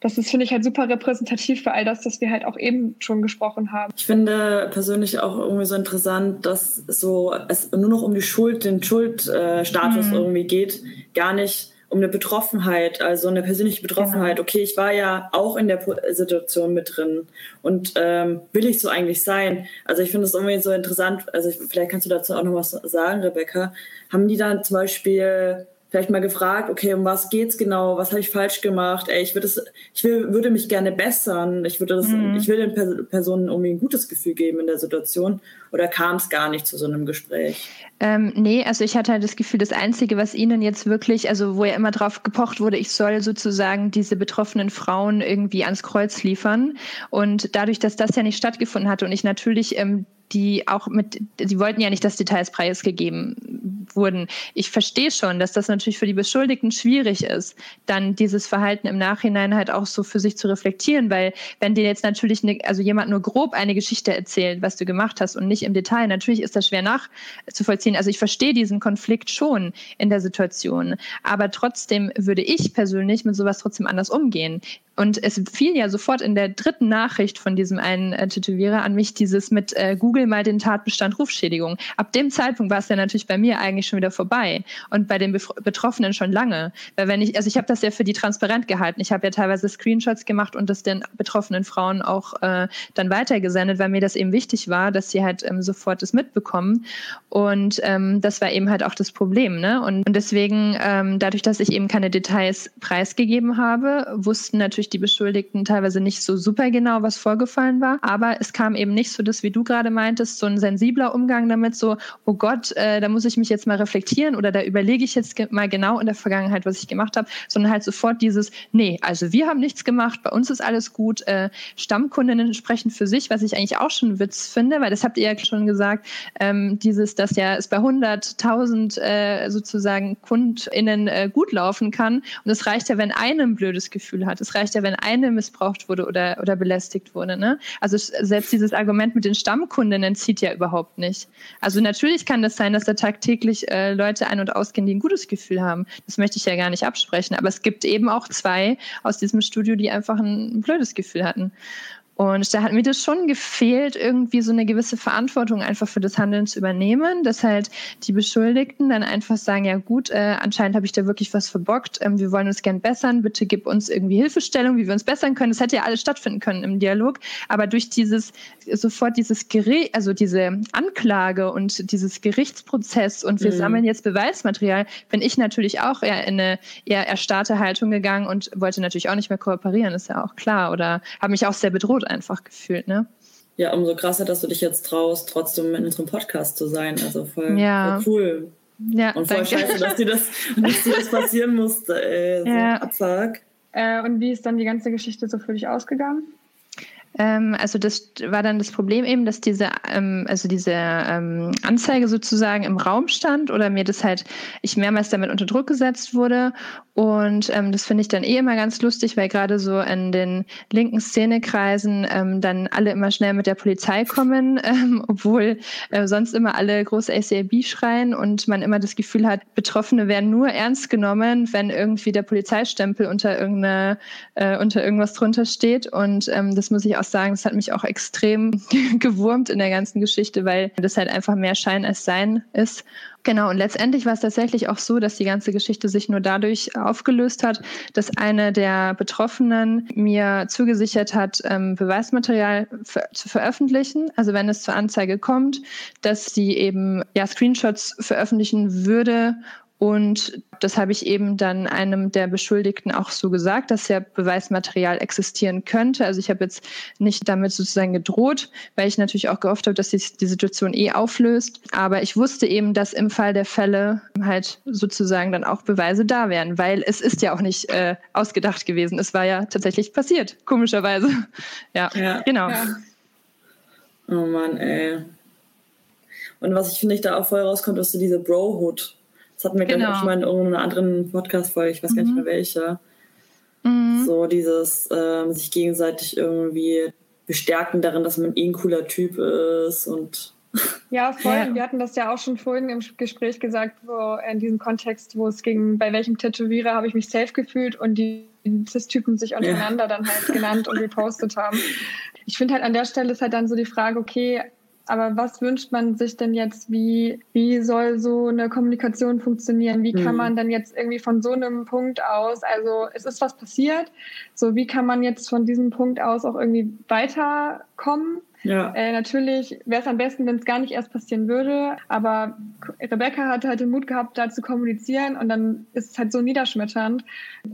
das ist, finde ich, halt super repräsentativ für all das, das wir halt auch eben schon gesprochen haben. Ich finde persönlich auch irgendwie so interessant, dass so es nur noch um die Schuld, den Schuldstatus mhm. irgendwie geht, gar nicht um eine Betroffenheit, also eine persönliche Betroffenheit. Genau. Okay, ich war ja auch in der Situation mit drin und ähm, will ich so eigentlich sein? Also ich finde es irgendwie so interessant. Also ich, vielleicht kannst du dazu auch noch was sagen, Rebecca. Haben die dann zum Beispiel vielleicht mal gefragt, okay, um was geht's genau, was habe ich falsch gemacht? Ey, ich würde es, ich will, würde mich gerne bessern. Ich würde das, mhm. ich will den Personen irgendwie ein gutes Gefühl geben in der Situation. Oder kam es gar nicht zu so einem Gespräch? Ähm, nee, also ich hatte halt das Gefühl, das Einzige, was Ihnen jetzt wirklich, also wo ja immer drauf gepocht wurde, ich soll sozusagen diese betroffenen Frauen irgendwie ans Kreuz liefern. Und dadurch, dass das ja nicht stattgefunden hatte und ich natürlich ähm, die auch mit, sie wollten ja nicht, dass Details preisgegeben wurden. Ich verstehe schon, dass das natürlich für die Beschuldigten schwierig ist, dann dieses Verhalten im Nachhinein halt auch so für sich zu reflektieren, weil wenn dir jetzt natürlich, eine, also jemand nur grob eine Geschichte erzählt, was du gemacht hast und nicht im Detail, natürlich ist das schwer nachzuvollziehen. Also ich verstehe diesen Konflikt schon in der Situation, aber trotzdem würde ich persönlich mit sowas trotzdem anders umgehen Und es fiel ja sofort in der dritten Nachricht von diesem einen äh, Tätowierer an mich dieses mit äh, Google mal den Tatbestand Rufschädigung. Ab dem Zeitpunkt war es ja natürlich bei mir eigentlich schon wieder vorbei und bei den Bef Betroffenen schon lange. Weil wenn ich, also ich habe das ja für die transparent gehalten. Ich habe ja teilweise Screenshots gemacht und das den betroffenen Frauen auch äh, dann weitergesendet, weil mir das eben wichtig war, dass sie halt ähm, sofort das mitbekommen. Und ähm, das war eben halt auch das Problem. Ne? Und, und deswegen, ähm, dadurch, dass ich eben keine Details preisgegeben habe, wussten natürlich die Beschuldigten teilweise nicht so super genau, was vorgefallen war. Aber es kam eben nicht so das, wie du gerade meintest, so ein sensibler Umgang damit, so, oh Gott, äh, da muss ich mich jetzt mal reflektieren oder da überlege ich jetzt mal genau in der Vergangenheit, was ich gemacht habe, sondern halt sofort dieses, nee, also wir haben nichts gemacht, bei uns ist alles gut. Äh, Stammkundinnen sprechen für sich, was ich eigentlich auch schon Witz finde, weil das habt ihr ja schon gesagt, ähm, dieses, dass ja es bei 100.000 äh, sozusagen KundInnen äh, gut laufen kann. Und es reicht ja, wenn eine ein blödes Gefühl hat. Es reicht ja, wenn eine missbraucht wurde oder, oder belästigt wurde. Ne? Also selbst dieses Argument mit den Stammkundinnen zieht ja überhaupt nicht. Also natürlich kann das sein, dass da tagtäglich äh, Leute ein- und ausgehen, die ein gutes Gefühl haben. Das möchte ich ja gar nicht absprechen. Aber es gibt eben auch zwei aus diesem Studio, die einfach ein blödes Gefühl hatten. Und da hat mir das schon gefehlt, irgendwie so eine gewisse Verantwortung einfach für das Handeln zu übernehmen, dass halt die Beschuldigten dann einfach sagen, ja gut, äh, anscheinend habe ich da wirklich was verbockt, ähm, wir wollen uns gern bessern, bitte gib uns irgendwie Hilfestellung, wie wir uns bessern können. Das hätte ja alles stattfinden können im Dialog, aber durch dieses, sofort dieses Gericht, also diese Anklage und dieses Gerichtsprozess und wir mhm. sammeln jetzt Beweismaterial, bin ich natürlich auch eher in eine eher erstarrte Haltung gegangen und wollte natürlich auch nicht mehr kooperieren, ist ja auch klar, oder habe mich auch sehr bedroht einfach gefühlt, ne? Ja, umso krasser, dass du dich jetzt traust, trotzdem in unserem Podcast zu sein. Also voll, ja. voll cool. Ja, und voll danke. scheiße, dass dir das, dass dir das passieren musste. Ey. So ja. Abfuck. Äh, und wie ist dann die ganze Geschichte so für dich ausgegangen? Ähm, also das war dann das Problem eben, dass diese, ähm, also diese ähm, Anzeige sozusagen im Raum stand oder mir das halt, ich mehrmals damit unter Druck gesetzt wurde. Und ähm, das finde ich dann eh immer ganz lustig, weil gerade so in den linken Szenekreisen ähm, dann alle immer schnell mit der Polizei kommen, ähm, obwohl äh, sonst immer alle große ACAB schreien und man immer das Gefühl hat, Betroffene werden nur ernst genommen, wenn irgendwie der Polizeistempel unter irgendeine, äh, unter irgendwas drunter steht. Und ähm, das muss ich auch sagen, das hat mich auch extrem gewurmt in der ganzen Geschichte, weil das halt einfach mehr Schein als Sein ist. Genau, und letztendlich war es tatsächlich auch so, dass die ganze Geschichte sich nur dadurch aufgelöst hat, dass eine der Betroffenen mir zugesichert hat, ähm, Beweismaterial zu veröffentlichen. Also wenn es zur Anzeige kommt, dass sie eben ja, Screenshots veröffentlichen würde und das habe ich eben dann einem der Beschuldigten auch so gesagt, dass ja Beweismaterial existieren könnte. Also ich habe jetzt nicht damit sozusagen gedroht, weil ich natürlich auch gehofft habe, dass sich die Situation eh auflöst. Aber ich wusste eben, dass im Fall der Fälle halt sozusagen dann auch Beweise da wären, weil es ist ja auch nicht äh, ausgedacht gewesen. Es war ja tatsächlich passiert, komischerweise. Ja, ja. genau. Ja. Oh Mann, ey. Und was ich finde, ich da auch voll rauskommt, dass du diese Brohood das hatten wir, genau. glaube ich, auch schon mal in irgendeiner anderen Podcast-Folge, ich weiß mhm. gar nicht mehr mhm. welche. Mhm. So dieses ähm, sich gegenseitig irgendwie bestärken darin, dass man eh ein cooler Typ ist und ja, voll. Ja. Wir hatten das ja auch schon vorhin im Gespräch gesagt, wo in diesem Kontext, wo es ging, bei welchem Tätowierer habe ich mich safe gefühlt und die Cis-Typen sich untereinander ja. dann halt genannt und repostet haben. Ich finde halt an der Stelle ist halt dann so die Frage, okay, aber was wünscht man sich denn jetzt? Wie, wie soll so eine Kommunikation funktionieren? Wie kann mhm. man denn jetzt irgendwie von so einem Punkt aus, also es ist was passiert, so wie kann man jetzt von diesem Punkt aus auch irgendwie weiterkommen? Ja. Äh, natürlich wäre es am besten, wenn es gar nicht erst passieren würde, aber Rebecca hatte halt den Mut gehabt, da zu kommunizieren und dann ist es halt so niederschmetternd.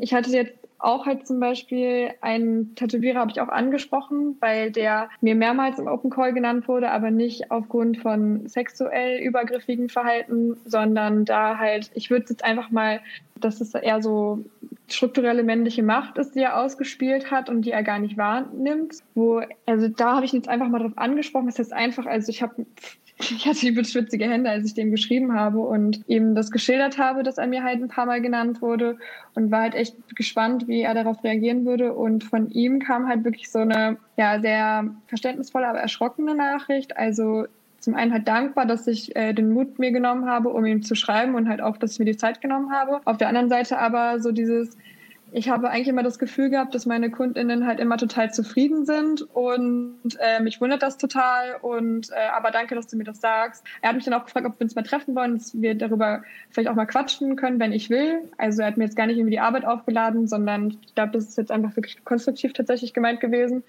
Ich hatte jetzt auch halt zum Beispiel einen Tätowierer habe ich auch angesprochen, weil der mir mehrmals im Open Call genannt wurde, aber nicht aufgrund von sexuell übergriffigen Verhalten, sondern da halt, ich würde jetzt einfach mal, dass es eher so strukturelle männliche Macht ist, die er ausgespielt hat und die er gar nicht wahrnimmt. Wo, also da habe ich ihn jetzt einfach mal drauf angesprochen. Das heißt einfach, also ich habe ich hatte übelst schwitzige Hände, als ich dem geschrieben habe und ihm das geschildert habe, dass er mir halt ein paar Mal genannt wurde und war halt echt gespannt, wie er darauf reagieren würde. Und von ihm kam halt wirklich so eine, ja, sehr verständnisvolle, aber erschrockene Nachricht. Also zum einen halt dankbar, dass ich äh, den Mut mir genommen habe, um ihm zu schreiben und halt auch, dass ich mir die Zeit genommen habe. Auf der anderen Seite aber so dieses, ich habe eigentlich immer das Gefühl gehabt, dass meine KundInnen halt immer total zufrieden sind und äh, mich wundert das total und äh, aber danke, dass du mir das sagst. Er hat mich dann auch gefragt, ob wir uns mal treffen wollen, dass wir darüber vielleicht auch mal quatschen können, wenn ich will. Also er hat mir jetzt gar nicht irgendwie die Arbeit aufgeladen, sondern ich glaube, das ist jetzt einfach wirklich konstruktiv tatsächlich gemeint gewesen.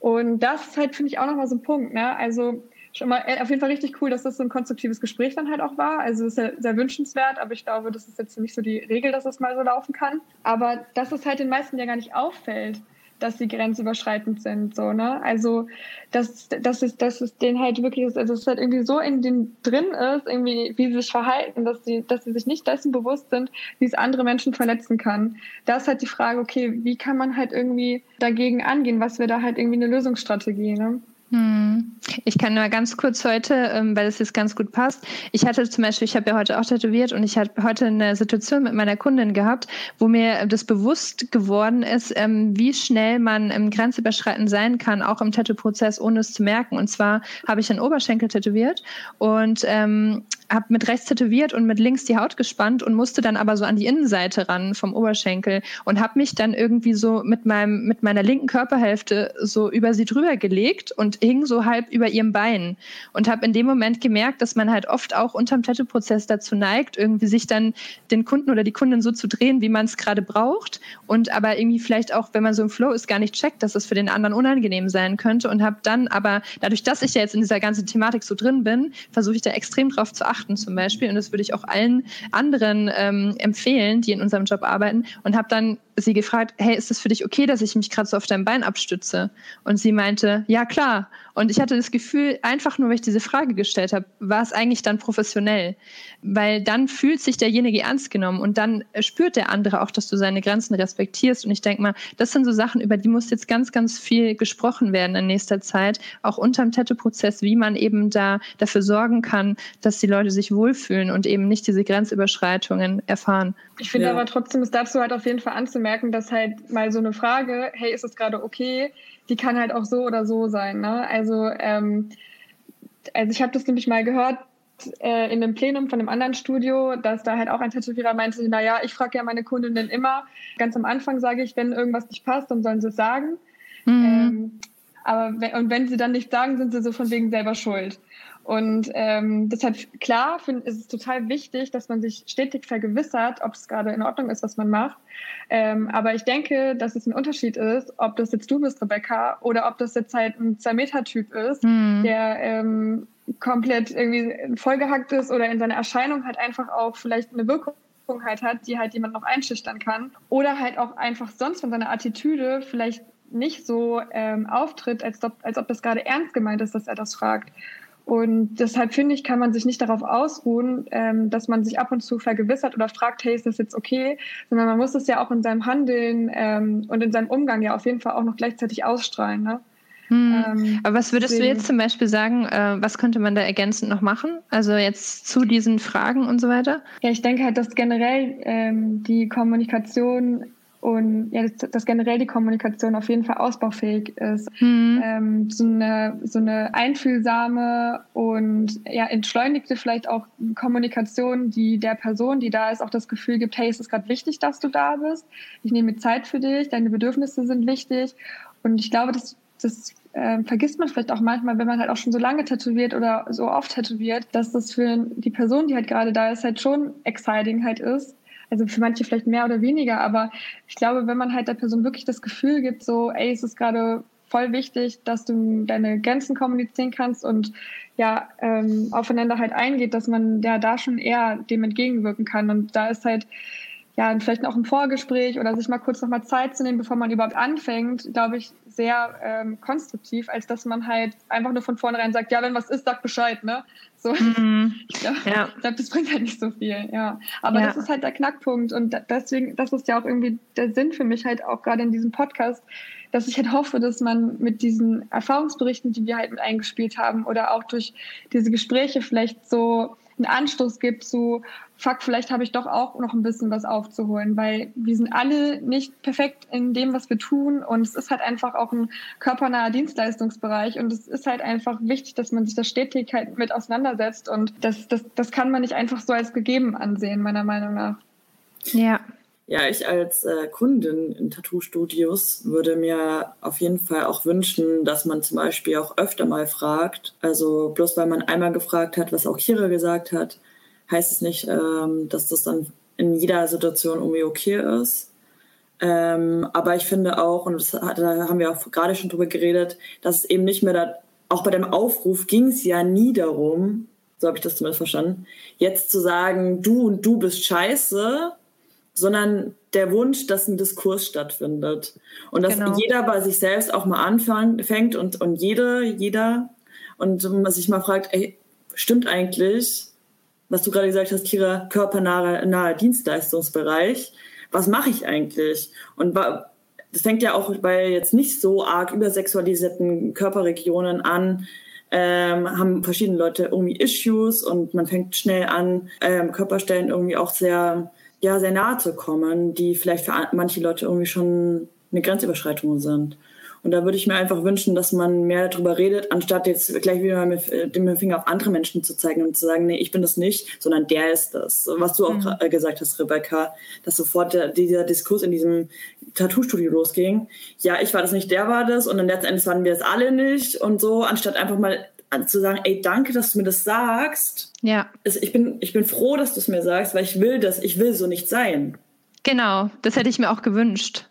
Und das ist halt, finde ich, auch nochmal so ein Punkt. Ne? Also schon mal äh, auf jeden Fall richtig cool, dass das so ein konstruktives Gespräch dann halt auch war. Also das ist ja sehr wünschenswert, aber ich glaube, das ist jetzt nicht so die Regel, dass es mal so laufen kann. Aber dass es halt den meisten ja gar nicht auffällt, dass sie grenzüberschreitend sind, so, ne? Also, dass, dass es, dass es denen halt wirklich ist, also es halt irgendwie so in denen drin ist, irgendwie, wie sie sich verhalten, dass sie, dass sie sich nicht dessen bewusst sind, wie es andere Menschen verletzen kann. Da ist halt die Frage, okay, wie kann man halt irgendwie dagegen angehen? Was wäre da halt irgendwie eine Lösungsstrategie, ne? Hm. Ich kann nur ganz kurz heute, ähm, weil es jetzt ganz gut passt. Ich hatte zum Beispiel, ich habe ja heute auch tätowiert und ich habe heute eine Situation mit meiner Kundin gehabt, wo mir das bewusst geworden ist, ähm, wie schnell man im Grenzüberschreiten sein kann, auch im Tattoo-Prozess, ohne es zu merken. Und zwar habe ich einen Oberschenkel tätowiert und ähm, habe mit rechts tätowiert und mit links die Haut gespannt und musste dann aber so an die Innenseite ran vom Oberschenkel und habe mich dann irgendwie so mit meinem mit meiner linken Körperhälfte so über sie drüber gelegt und hing so halb über ihrem Bein und habe in dem Moment gemerkt, dass man halt oft auch unterm Tattoo-Prozess dazu neigt, irgendwie sich dann den Kunden oder die Kundin so zu drehen, wie man es gerade braucht und aber irgendwie vielleicht auch, wenn man so im Flow ist, gar nicht checkt, dass es für den anderen unangenehm sein könnte und habe dann aber dadurch, dass ich ja jetzt in dieser ganzen Thematik so drin bin, versuche ich da extrem drauf zu achten achten zum Beispiel. Und das würde ich auch allen anderen ähm, empfehlen, die in unserem Job arbeiten. Und habe dann sie gefragt, hey, ist es für dich okay, dass ich mich gerade so auf dein Bein abstütze? Und sie meinte, ja klar. Und ich hatte das Gefühl, einfach nur, weil ich diese Frage gestellt habe, war es eigentlich dann professionell. Weil dann fühlt sich derjenige ernst genommen und dann spürt der andere auch, dass du seine Grenzen respektierst. Und ich denke mal, das sind so Sachen, über die muss jetzt ganz, ganz viel gesprochen werden in nächster Zeit, auch unterm Tattoo-Prozess, wie man eben da dafür sorgen kann, dass die Leute sich wohlfühlen und eben nicht diese Grenzüberschreitungen erfahren. Ich finde ja. aber trotzdem ist dazu halt auf jeden Fall anzumerken, dass halt mal so eine Frage, hey, ist es gerade okay, die kann halt auch so oder so sein. Ne? Also, ähm, also ich habe das nämlich mal gehört äh, in einem Plenum von einem anderen Studio, dass da halt auch ein Tätowierer meinte, naja, ich frage ja meine Kundinnen immer, ganz am Anfang sage ich, wenn irgendwas nicht passt, dann sollen sie es sagen. Mhm. Ähm, aber wenn, und wenn sie dann nicht sagen, sind sie so von wegen selber schuld. Und ähm, deshalb, klar, find, ist es total wichtig, dass man sich stetig vergewissert, ob es gerade in Ordnung ist, was man macht. Ähm, aber ich denke, dass es ein Unterschied ist, ob das jetzt du bist, Rebecca, oder ob das jetzt halt ein Zwei-Meter-Typ ist, mhm. der ähm, komplett irgendwie vollgehackt ist oder in seiner Erscheinung halt einfach auch vielleicht eine Wirkung halt hat, die halt jemand noch einschüchtern kann. Oder halt auch einfach sonst von seiner Attitüde vielleicht nicht so ähm, auftritt, als ob, als ob das gerade ernst gemeint ist, dass er das fragt. Und deshalb finde ich, kann man sich nicht darauf ausruhen, ähm, dass man sich ab und zu vergewissert oder fragt, hey, ist das jetzt okay? Sondern man muss es ja auch in seinem Handeln ähm, und in seinem Umgang ja auf jeden Fall auch noch gleichzeitig ausstrahlen. Ne? Hm. Ähm, Aber was würdest deswegen, du jetzt zum Beispiel sagen, äh, was könnte man da ergänzend noch machen? Also jetzt zu diesen Fragen und so weiter? Ja, ich denke halt, dass generell ähm, die Kommunikation und ja, dass, dass, generell die Kommunikation auf jeden Fall ausbaufähig ist. Mhm. Ähm, so, eine, so eine einfühlsame und ja, entschleunigte vielleicht auch Kommunikation, die der Person, die da ist, auch das Gefühl gibt, hey, es ist gerade wichtig, dass du da bist. Ich nehme Zeit für dich, deine Bedürfnisse sind wichtig. Und ich glaube, das, das äh, vergisst man vielleicht auch manchmal, wenn man halt auch schon so lange tätowiert oder so oft tätowiert, dass das für die Person, die halt gerade da ist, halt schon exciting halt ist also für manche vielleicht mehr oder weniger, aber ich glaube, wenn man halt der Person wirklich das Gefühl gibt, so, ey, es ist gerade voll wichtig, dass du deine Grenzen kommunizieren kannst und ja, ähm, aufeinander halt eingeht, dass man ja da schon eher dem entgegenwirken kann. Und da ist halt ja, vielleicht auch ein Vorgespräch oder sich mal kurz noch mal Zeit zu nehmen, bevor man überhaupt anfängt, glaube ich, sehr ähm, konstruktiv, als dass man halt einfach nur von vornherein sagt, ja, wenn was ist, sag Bescheid, ne? So, mhm. ich glaube, ja. glaub, das bringt halt nicht so viel, ja. Aber ja. das ist halt der Knackpunkt und deswegen, das ist ja auch irgendwie der Sinn für mich halt auch gerade in diesem Podcast, dass ich halt hoffe, dass man mit diesen Erfahrungsberichten, die wir halt mit eingespielt haben oder auch durch diese Gespräche vielleicht so einen Anstoß gibt zu, fuck, vielleicht habe ich doch auch noch ein bisschen was aufzuholen, weil wir sind alle nicht perfekt in dem, was wir tun und es ist halt einfach auch ein körpernaher Dienstleistungsbereich und es ist halt einfach wichtig, dass man sich da stetig halt mit auseinandersetzt und das, das, das kann man nicht einfach so als gegeben ansehen, meiner Meinung nach. Ja, Ja, ich als äh, Kundin in Tattoo-Studios würde mir auf jeden Fall auch wünschen, dass man zum Beispiel auch öfter mal fragt. Also bloß weil man einmal gefragt hat, was auch Kira gesagt hat, heißt es nicht, ähm, dass das dann in jeder Situation irgendwie okay ist. Ähm, aber ich finde auch, und das, da haben wir auch gerade schon drüber geredet, dass es eben nicht mehr da, auch bei dem Aufruf ging es ja nie darum, so habe ich das zumindest verstanden, jetzt zu sagen, du und du bist scheiße, sondern der Wunsch, dass ein Diskurs stattfindet. Und dass genau. jeder bei sich selbst auch mal anfängt und, und jede, jeder und man sich mal fragt, ey, stimmt eigentlich, was du gerade gesagt hast, Kira, körpernahe nahe Dienstleistungsbereich, was mache ich eigentlich? Und das fängt ja auch bei jetzt nicht so arg übersexualisierten Körperregionen an, ähm, haben verschiedene Leute irgendwie Issues und man fängt schnell an, ähm, Körperstellen irgendwie auch sehr ja sehr nahe zu kommen, die vielleicht für manche Leute irgendwie schon eine Grenzüberschreitung sind. Und da würde ich mir einfach wünschen, dass man mehr darüber redet, anstatt jetzt gleich wieder mit dem Finger auf andere Menschen zu zeigen und zu sagen, nee, ich bin das nicht, sondern der ist das. Was du auch mhm. gesagt hast, Rebecca, dass sofort der, dieser Diskurs in diesem Tattoo-Studio losging. Ja, ich war das nicht, der war das und dann letztendlich waren wir es alle nicht und so, anstatt einfach mal zu sagen, ey, danke, dass du mir das sagst. Ja. Ich bin, ich bin froh, dass du es mir sagst, weil ich will das, ich will so nicht sein. Genau, das hätte ich mir auch gewünscht.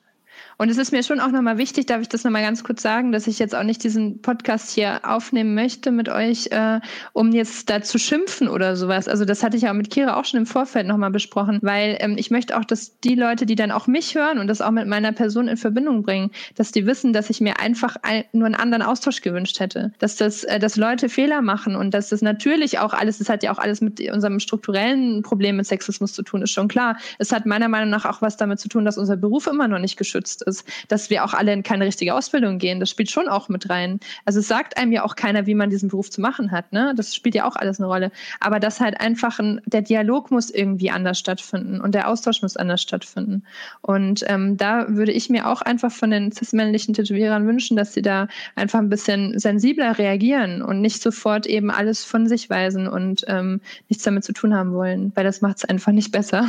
Und es ist mir schon auch nochmal wichtig, darf ich das nochmal ganz kurz sagen, dass ich jetzt auch nicht diesen Podcast hier aufnehmen möchte mit euch, äh, um jetzt da zu schimpfen oder sowas. Also das hatte ich ja mit Kira auch schon im Vorfeld nochmal besprochen, weil ähm, ich möchte auch, dass die Leute, die dann auch mich hören und das auch mit meiner Person in Verbindung bringen, dass die wissen, dass ich mir einfach ein, nur einen anderen Austausch gewünscht hätte. Dass das, äh, dass Leute Fehler machen und dass das natürlich auch alles, das hat ja auch alles mit unserem strukturellen Problem mit Sexismus zu tun, ist schon klar. Es hat meiner Meinung nach auch was damit zu tun, dass unser Beruf immer noch nicht geschützt ist, dass wir auch alle in keine richtige Ausbildung gehen. Das spielt schon auch mit rein. Also es sagt einem ja auch keiner, wie man diesen Beruf zu machen hat. Ne? Das spielt ja auch alles eine Rolle. Aber das halt einfach ein, der Dialog muss irgendwie anders stattfinden und der Austausch muss anders stattfinden. Und ähm, da würde ich mir auch einfach von den cis-männlichen Tätowierern wünschen, dass sie da einfach ein bisschen sensibler reagieren und nicht sofort eben alles von sich weisen und ähm, nichts damit zu tun haben wollen, weil das macht es einfach nicht besser,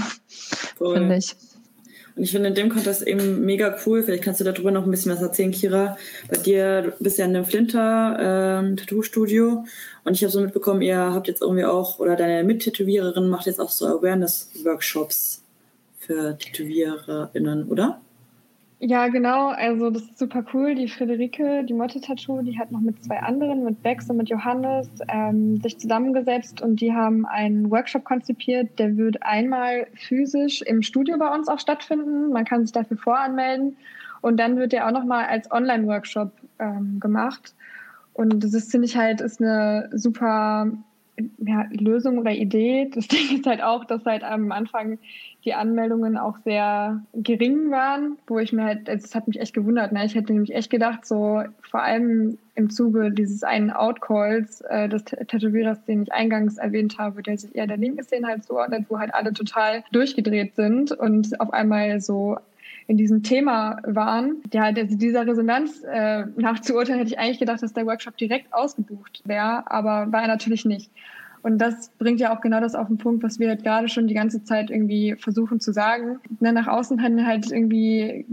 finde ich. Ich finde in dem Kontext eben mega cool. Vielleicht kannst du darüber noch ein bisschen was erzählen, Kira. Bei dir, du bist ja in einem Flinter ähm, Tattoo-Studio. Und ich habe so mitbekommen, ihr habt jetzt irgendwie auch, oder deine Mittätowiererin macht jetzt auch so Awareness-Workshops für TätowiererInnen, oder? Ja, genau. Also das ist super cool. Die Friederike, die Motte Tattoo, die hat noch mit zwei anderen, mit Bex und mit Johannes, ähm, sich zusammengesetzt und die haben einen Workshop konzipiert. Der wird einmal physisch im Studio bei uns auch stattfinden. Man kann sich dafür voranmelden. Und dann wird der auch nochmal als Online-Workshop ähm, gemacht. Und das ist, finde ich halt, ist eine super ja, Lösung oder Idee. Das Ding ist halt auch, dass halt am Anfang die Anmeldungen auch sehr gering waren, wo ich mir halt, also es hat mich echt gewundert. Ne? Ich hätte nämlich echt gedacht, so vor allem im Zuge dieses einen Outcalls äh, des Tätowierers, den ich eingangs erwähnt habe, der sich eher der linke Szene halt zuordnet, wo halt alle total durchgedreht sind und auf einmal so in diesem Thema waren. Ja, also dieser Resonanz äh, nachzuurteilen, hätte ich eigentlich gedacht, dass der Workshop direkt ausgebucht wäre, aber war er natürlich nicht. Und das bringt ja auch genau das auf den Punkt, was wir halt gerade schon die ganze Zeit irgendwie versuchen zu sagen. Ne, nach außen hin halt irgendwie,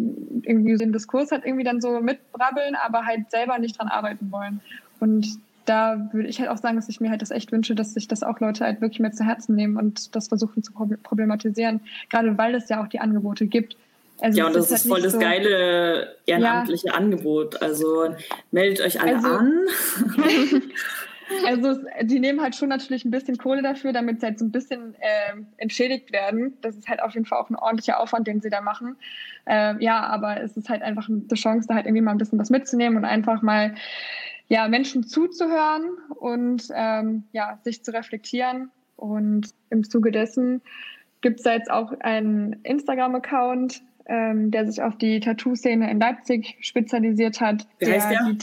irgendwie den Diskurs halt irgendwie dann so mitbrabbeln, aber halt selber nicht dran arbeiten wollen. Und da würde ich halt auch sagen, dass ich mir halt das echt wünsche, dass sich das auch Leute halt wirklich mehr zu Herzen nehmen und das versuchen zu problematisieren. Gerade weil es ja auch die Angebote gibt. Also ja, und das ist, halt voll das so, geile ehrenamtliche ja. Angebot. Also meldet euch alle also, an. also die nehmen halt schon natürlich ein bisschen Kohle dafür, damit sie halt so ein bisschen äh, entschädigt werden. Das ist halt auf jeden Fall auch ein ordentlicher Aufwand, den sie da machen. Äh, ja, aber es ist halt einfach eine Chance, da halt irgendwie mal ein bisschen was mitzunehmen und einfach mal ja, Menschen zuzuhören und ähm, ja, sich zu reflektieren. Und im Zuge dessen gibt es da jetzt auch einen Instagram-Account, ähm, der sich auf die Tattoo-Szene in Leipzig spezialisiert hat. Heißt der? Die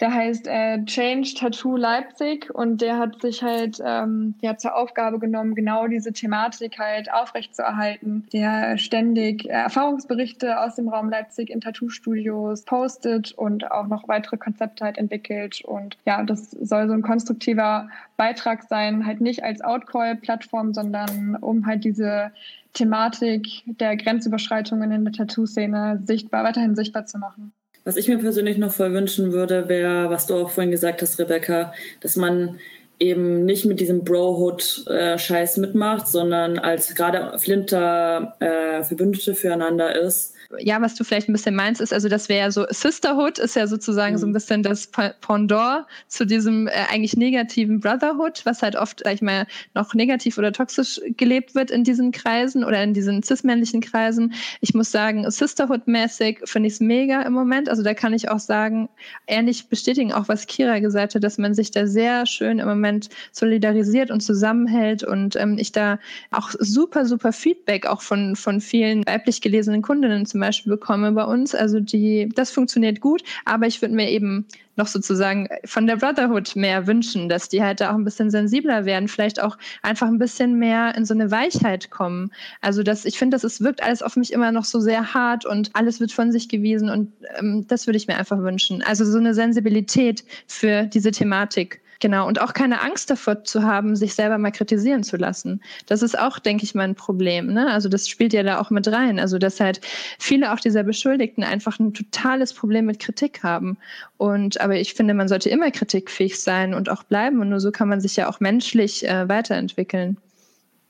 Der heißt äh, Change Tattoo Leipzig und der hat sich halt ähm, ja zur Aufgabe genommen, genau diese Thematik halt aufrechtzuerhalten. Der ständig äh, Erfahrungsberichte aus dem Raum Leipzig in Tattoo-Studios postet und auch noch weitere Konzepte halt entwickelt. Und ja, das soll so ein konstruktiver Beitrag sein, halt nicht als Outcall-Plattform, sondern um halt diese Thematik der Grenzüberschreitungen in der Tattoo-Szene sichtbar, weiterhin sichtbar zu machen. Was ich mir persönlich noch voll wünschen würde, wäre, was du auch vorhin gesagt hast, Rebecca, dass man eben nicht mit diesem Bro-Hood-Scheiß mitmacht, sondern als gerade Flinter äh, Verbündete füreinander ist ja, was du vielleicht ein bisschen meinst, ist, also das wäre ja so, Sisterhood ist ja sozusagen mhm. so ein mhm. bisschen das Pendant zu diesem äh, eigentlich negativen Brotherhood, was halt oft, sag ich mal, noch negativ oder toxisch gelebt wird in diesen Kreisen oder in diesen cis-männlichen Kreisen. Ich muss sagen, Sisterhood-mäßig finde ich es mega im Moment. Also da kann ich auch sagen, ähnlich bestätigen, auch was Kira gesagt hat, dass man sich da sehr schön im Moment solidarisiert und zusammenhält und ähm, ich da auch super, super Feedback auch von, von vielen weiblich gelesenen Kundinnen zum zum Beispiel bekomme bei uns. Also die, das funktioniert gut, aber ich würde mir eben noch sozusagen von der Brotherhood mehr wünschen, dass die halt da auch ein bisschen sensibler werden, vielleicht auch einfach ein bisschen mehr in so eine Weichheit kommen. Also das, ich finde, das ist, wirkt alles auf mich immer noch so sehr hart und alles wird von sich gewiesen und ähm, das würde ich mir einfach wünschen. Also so eine Sensibilität für diese Thematik. Genau, und auch keine Angst davor zu haben, sich selber mal kritisieren zu lassen. Das ist auch, denke ich mal, ein Problem. Ne? Also das spielt ja da auch mit rein. Also dass halt viele auch dieser Beschuldigten einfach ein totales Problem mit Kritik haben. Und aber ich finde, man sollte immer kritikfähig sein und auch bleiben. Und nur so kann man sich ja auch menschlich äh, weiterentwickeln.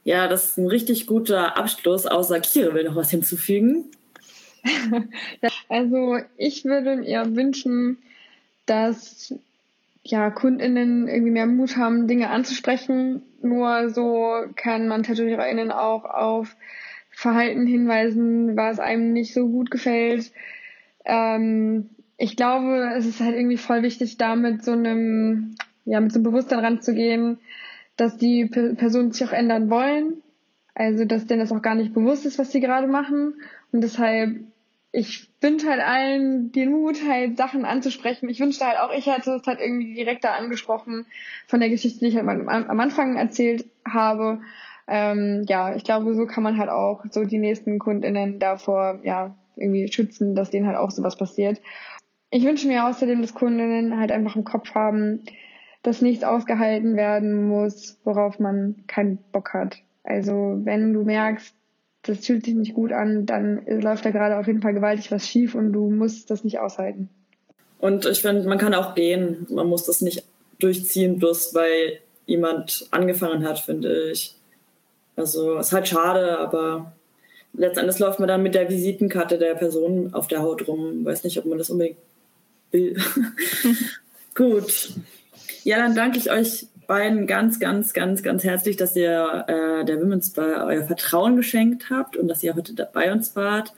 Ja, das ist ein richtig guter Abschluss, außer Kire will noch was hinzufügen. ja, also ich würde mir wünschen, dass ja, KundInnen irgendwie mehr Mut haben, Dinge anzusprechen. Nur so kann man TätowiererInnen auch auf Verhalten hinweisen, was einem nicht so gut gefällt. Ähm, ich glaube, es ist halt irgendwie voll wichtig, da mit so einem, ja, mit so einem Bewusstsein ranzugehen, dass die Personen sich auch ändern wollen. Also, dass denen das auch gar nicht bewusst ist, was sie gerade machen. Und deshalb ich wünsche halt allen den Mut, halt Sachen anzusprechen. Ich wünschte halt auch, ich hätte es halt irgendwie direkter angesprochen von der Geschichte, die ich halt am Anfang erzählt habe. Ähm, ja, ich glaube, so kann man halt auch so die nächsten KundInnen davor, ja, irgendwie schützen, dass denen halt auch sowas passiert. Ich wünsche mir außerdem, dass Kundinnen halt einfach im Kopf haben, dass nichts ausgehalten werden muss, worauf man keinen Bock hat. Also wenn du merkst, das fühlt sich nicht gut an, dann läuft da gerade auf jeden Fall gewaltig was schief und du musst das nicht aushalten. Und ich finde, man kann auch gehen. Man muss das nicht durchziehen, bloß weil jemand angefangen hat, finde ich. Also es ist halt schade, aber letztendlich läuft man dann mit der Visitenkarte der Person auf der Haut rum. Weiß nicht, ob man das unbedingt will. Gut. Ja, dann danke ich euch beiden ganz, ganz, ganz, ganz herzlich, dass ihr äh, der Women's Bar euer Vertrauen geschenkt habt und dass ihr heute bei uns wart.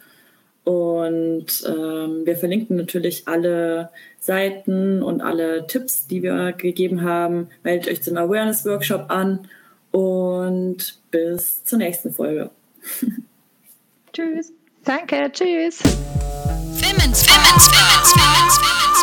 Und ähm, wir verlinken natürlich alle Seiten und alle Tipps, die wir gegeben haben. Meldet euch zum Awareness Workshop an und bis zur nächsten Folge. tschüss. Danke, tschüss. Women's, Women's, Women's, Women's, Women's.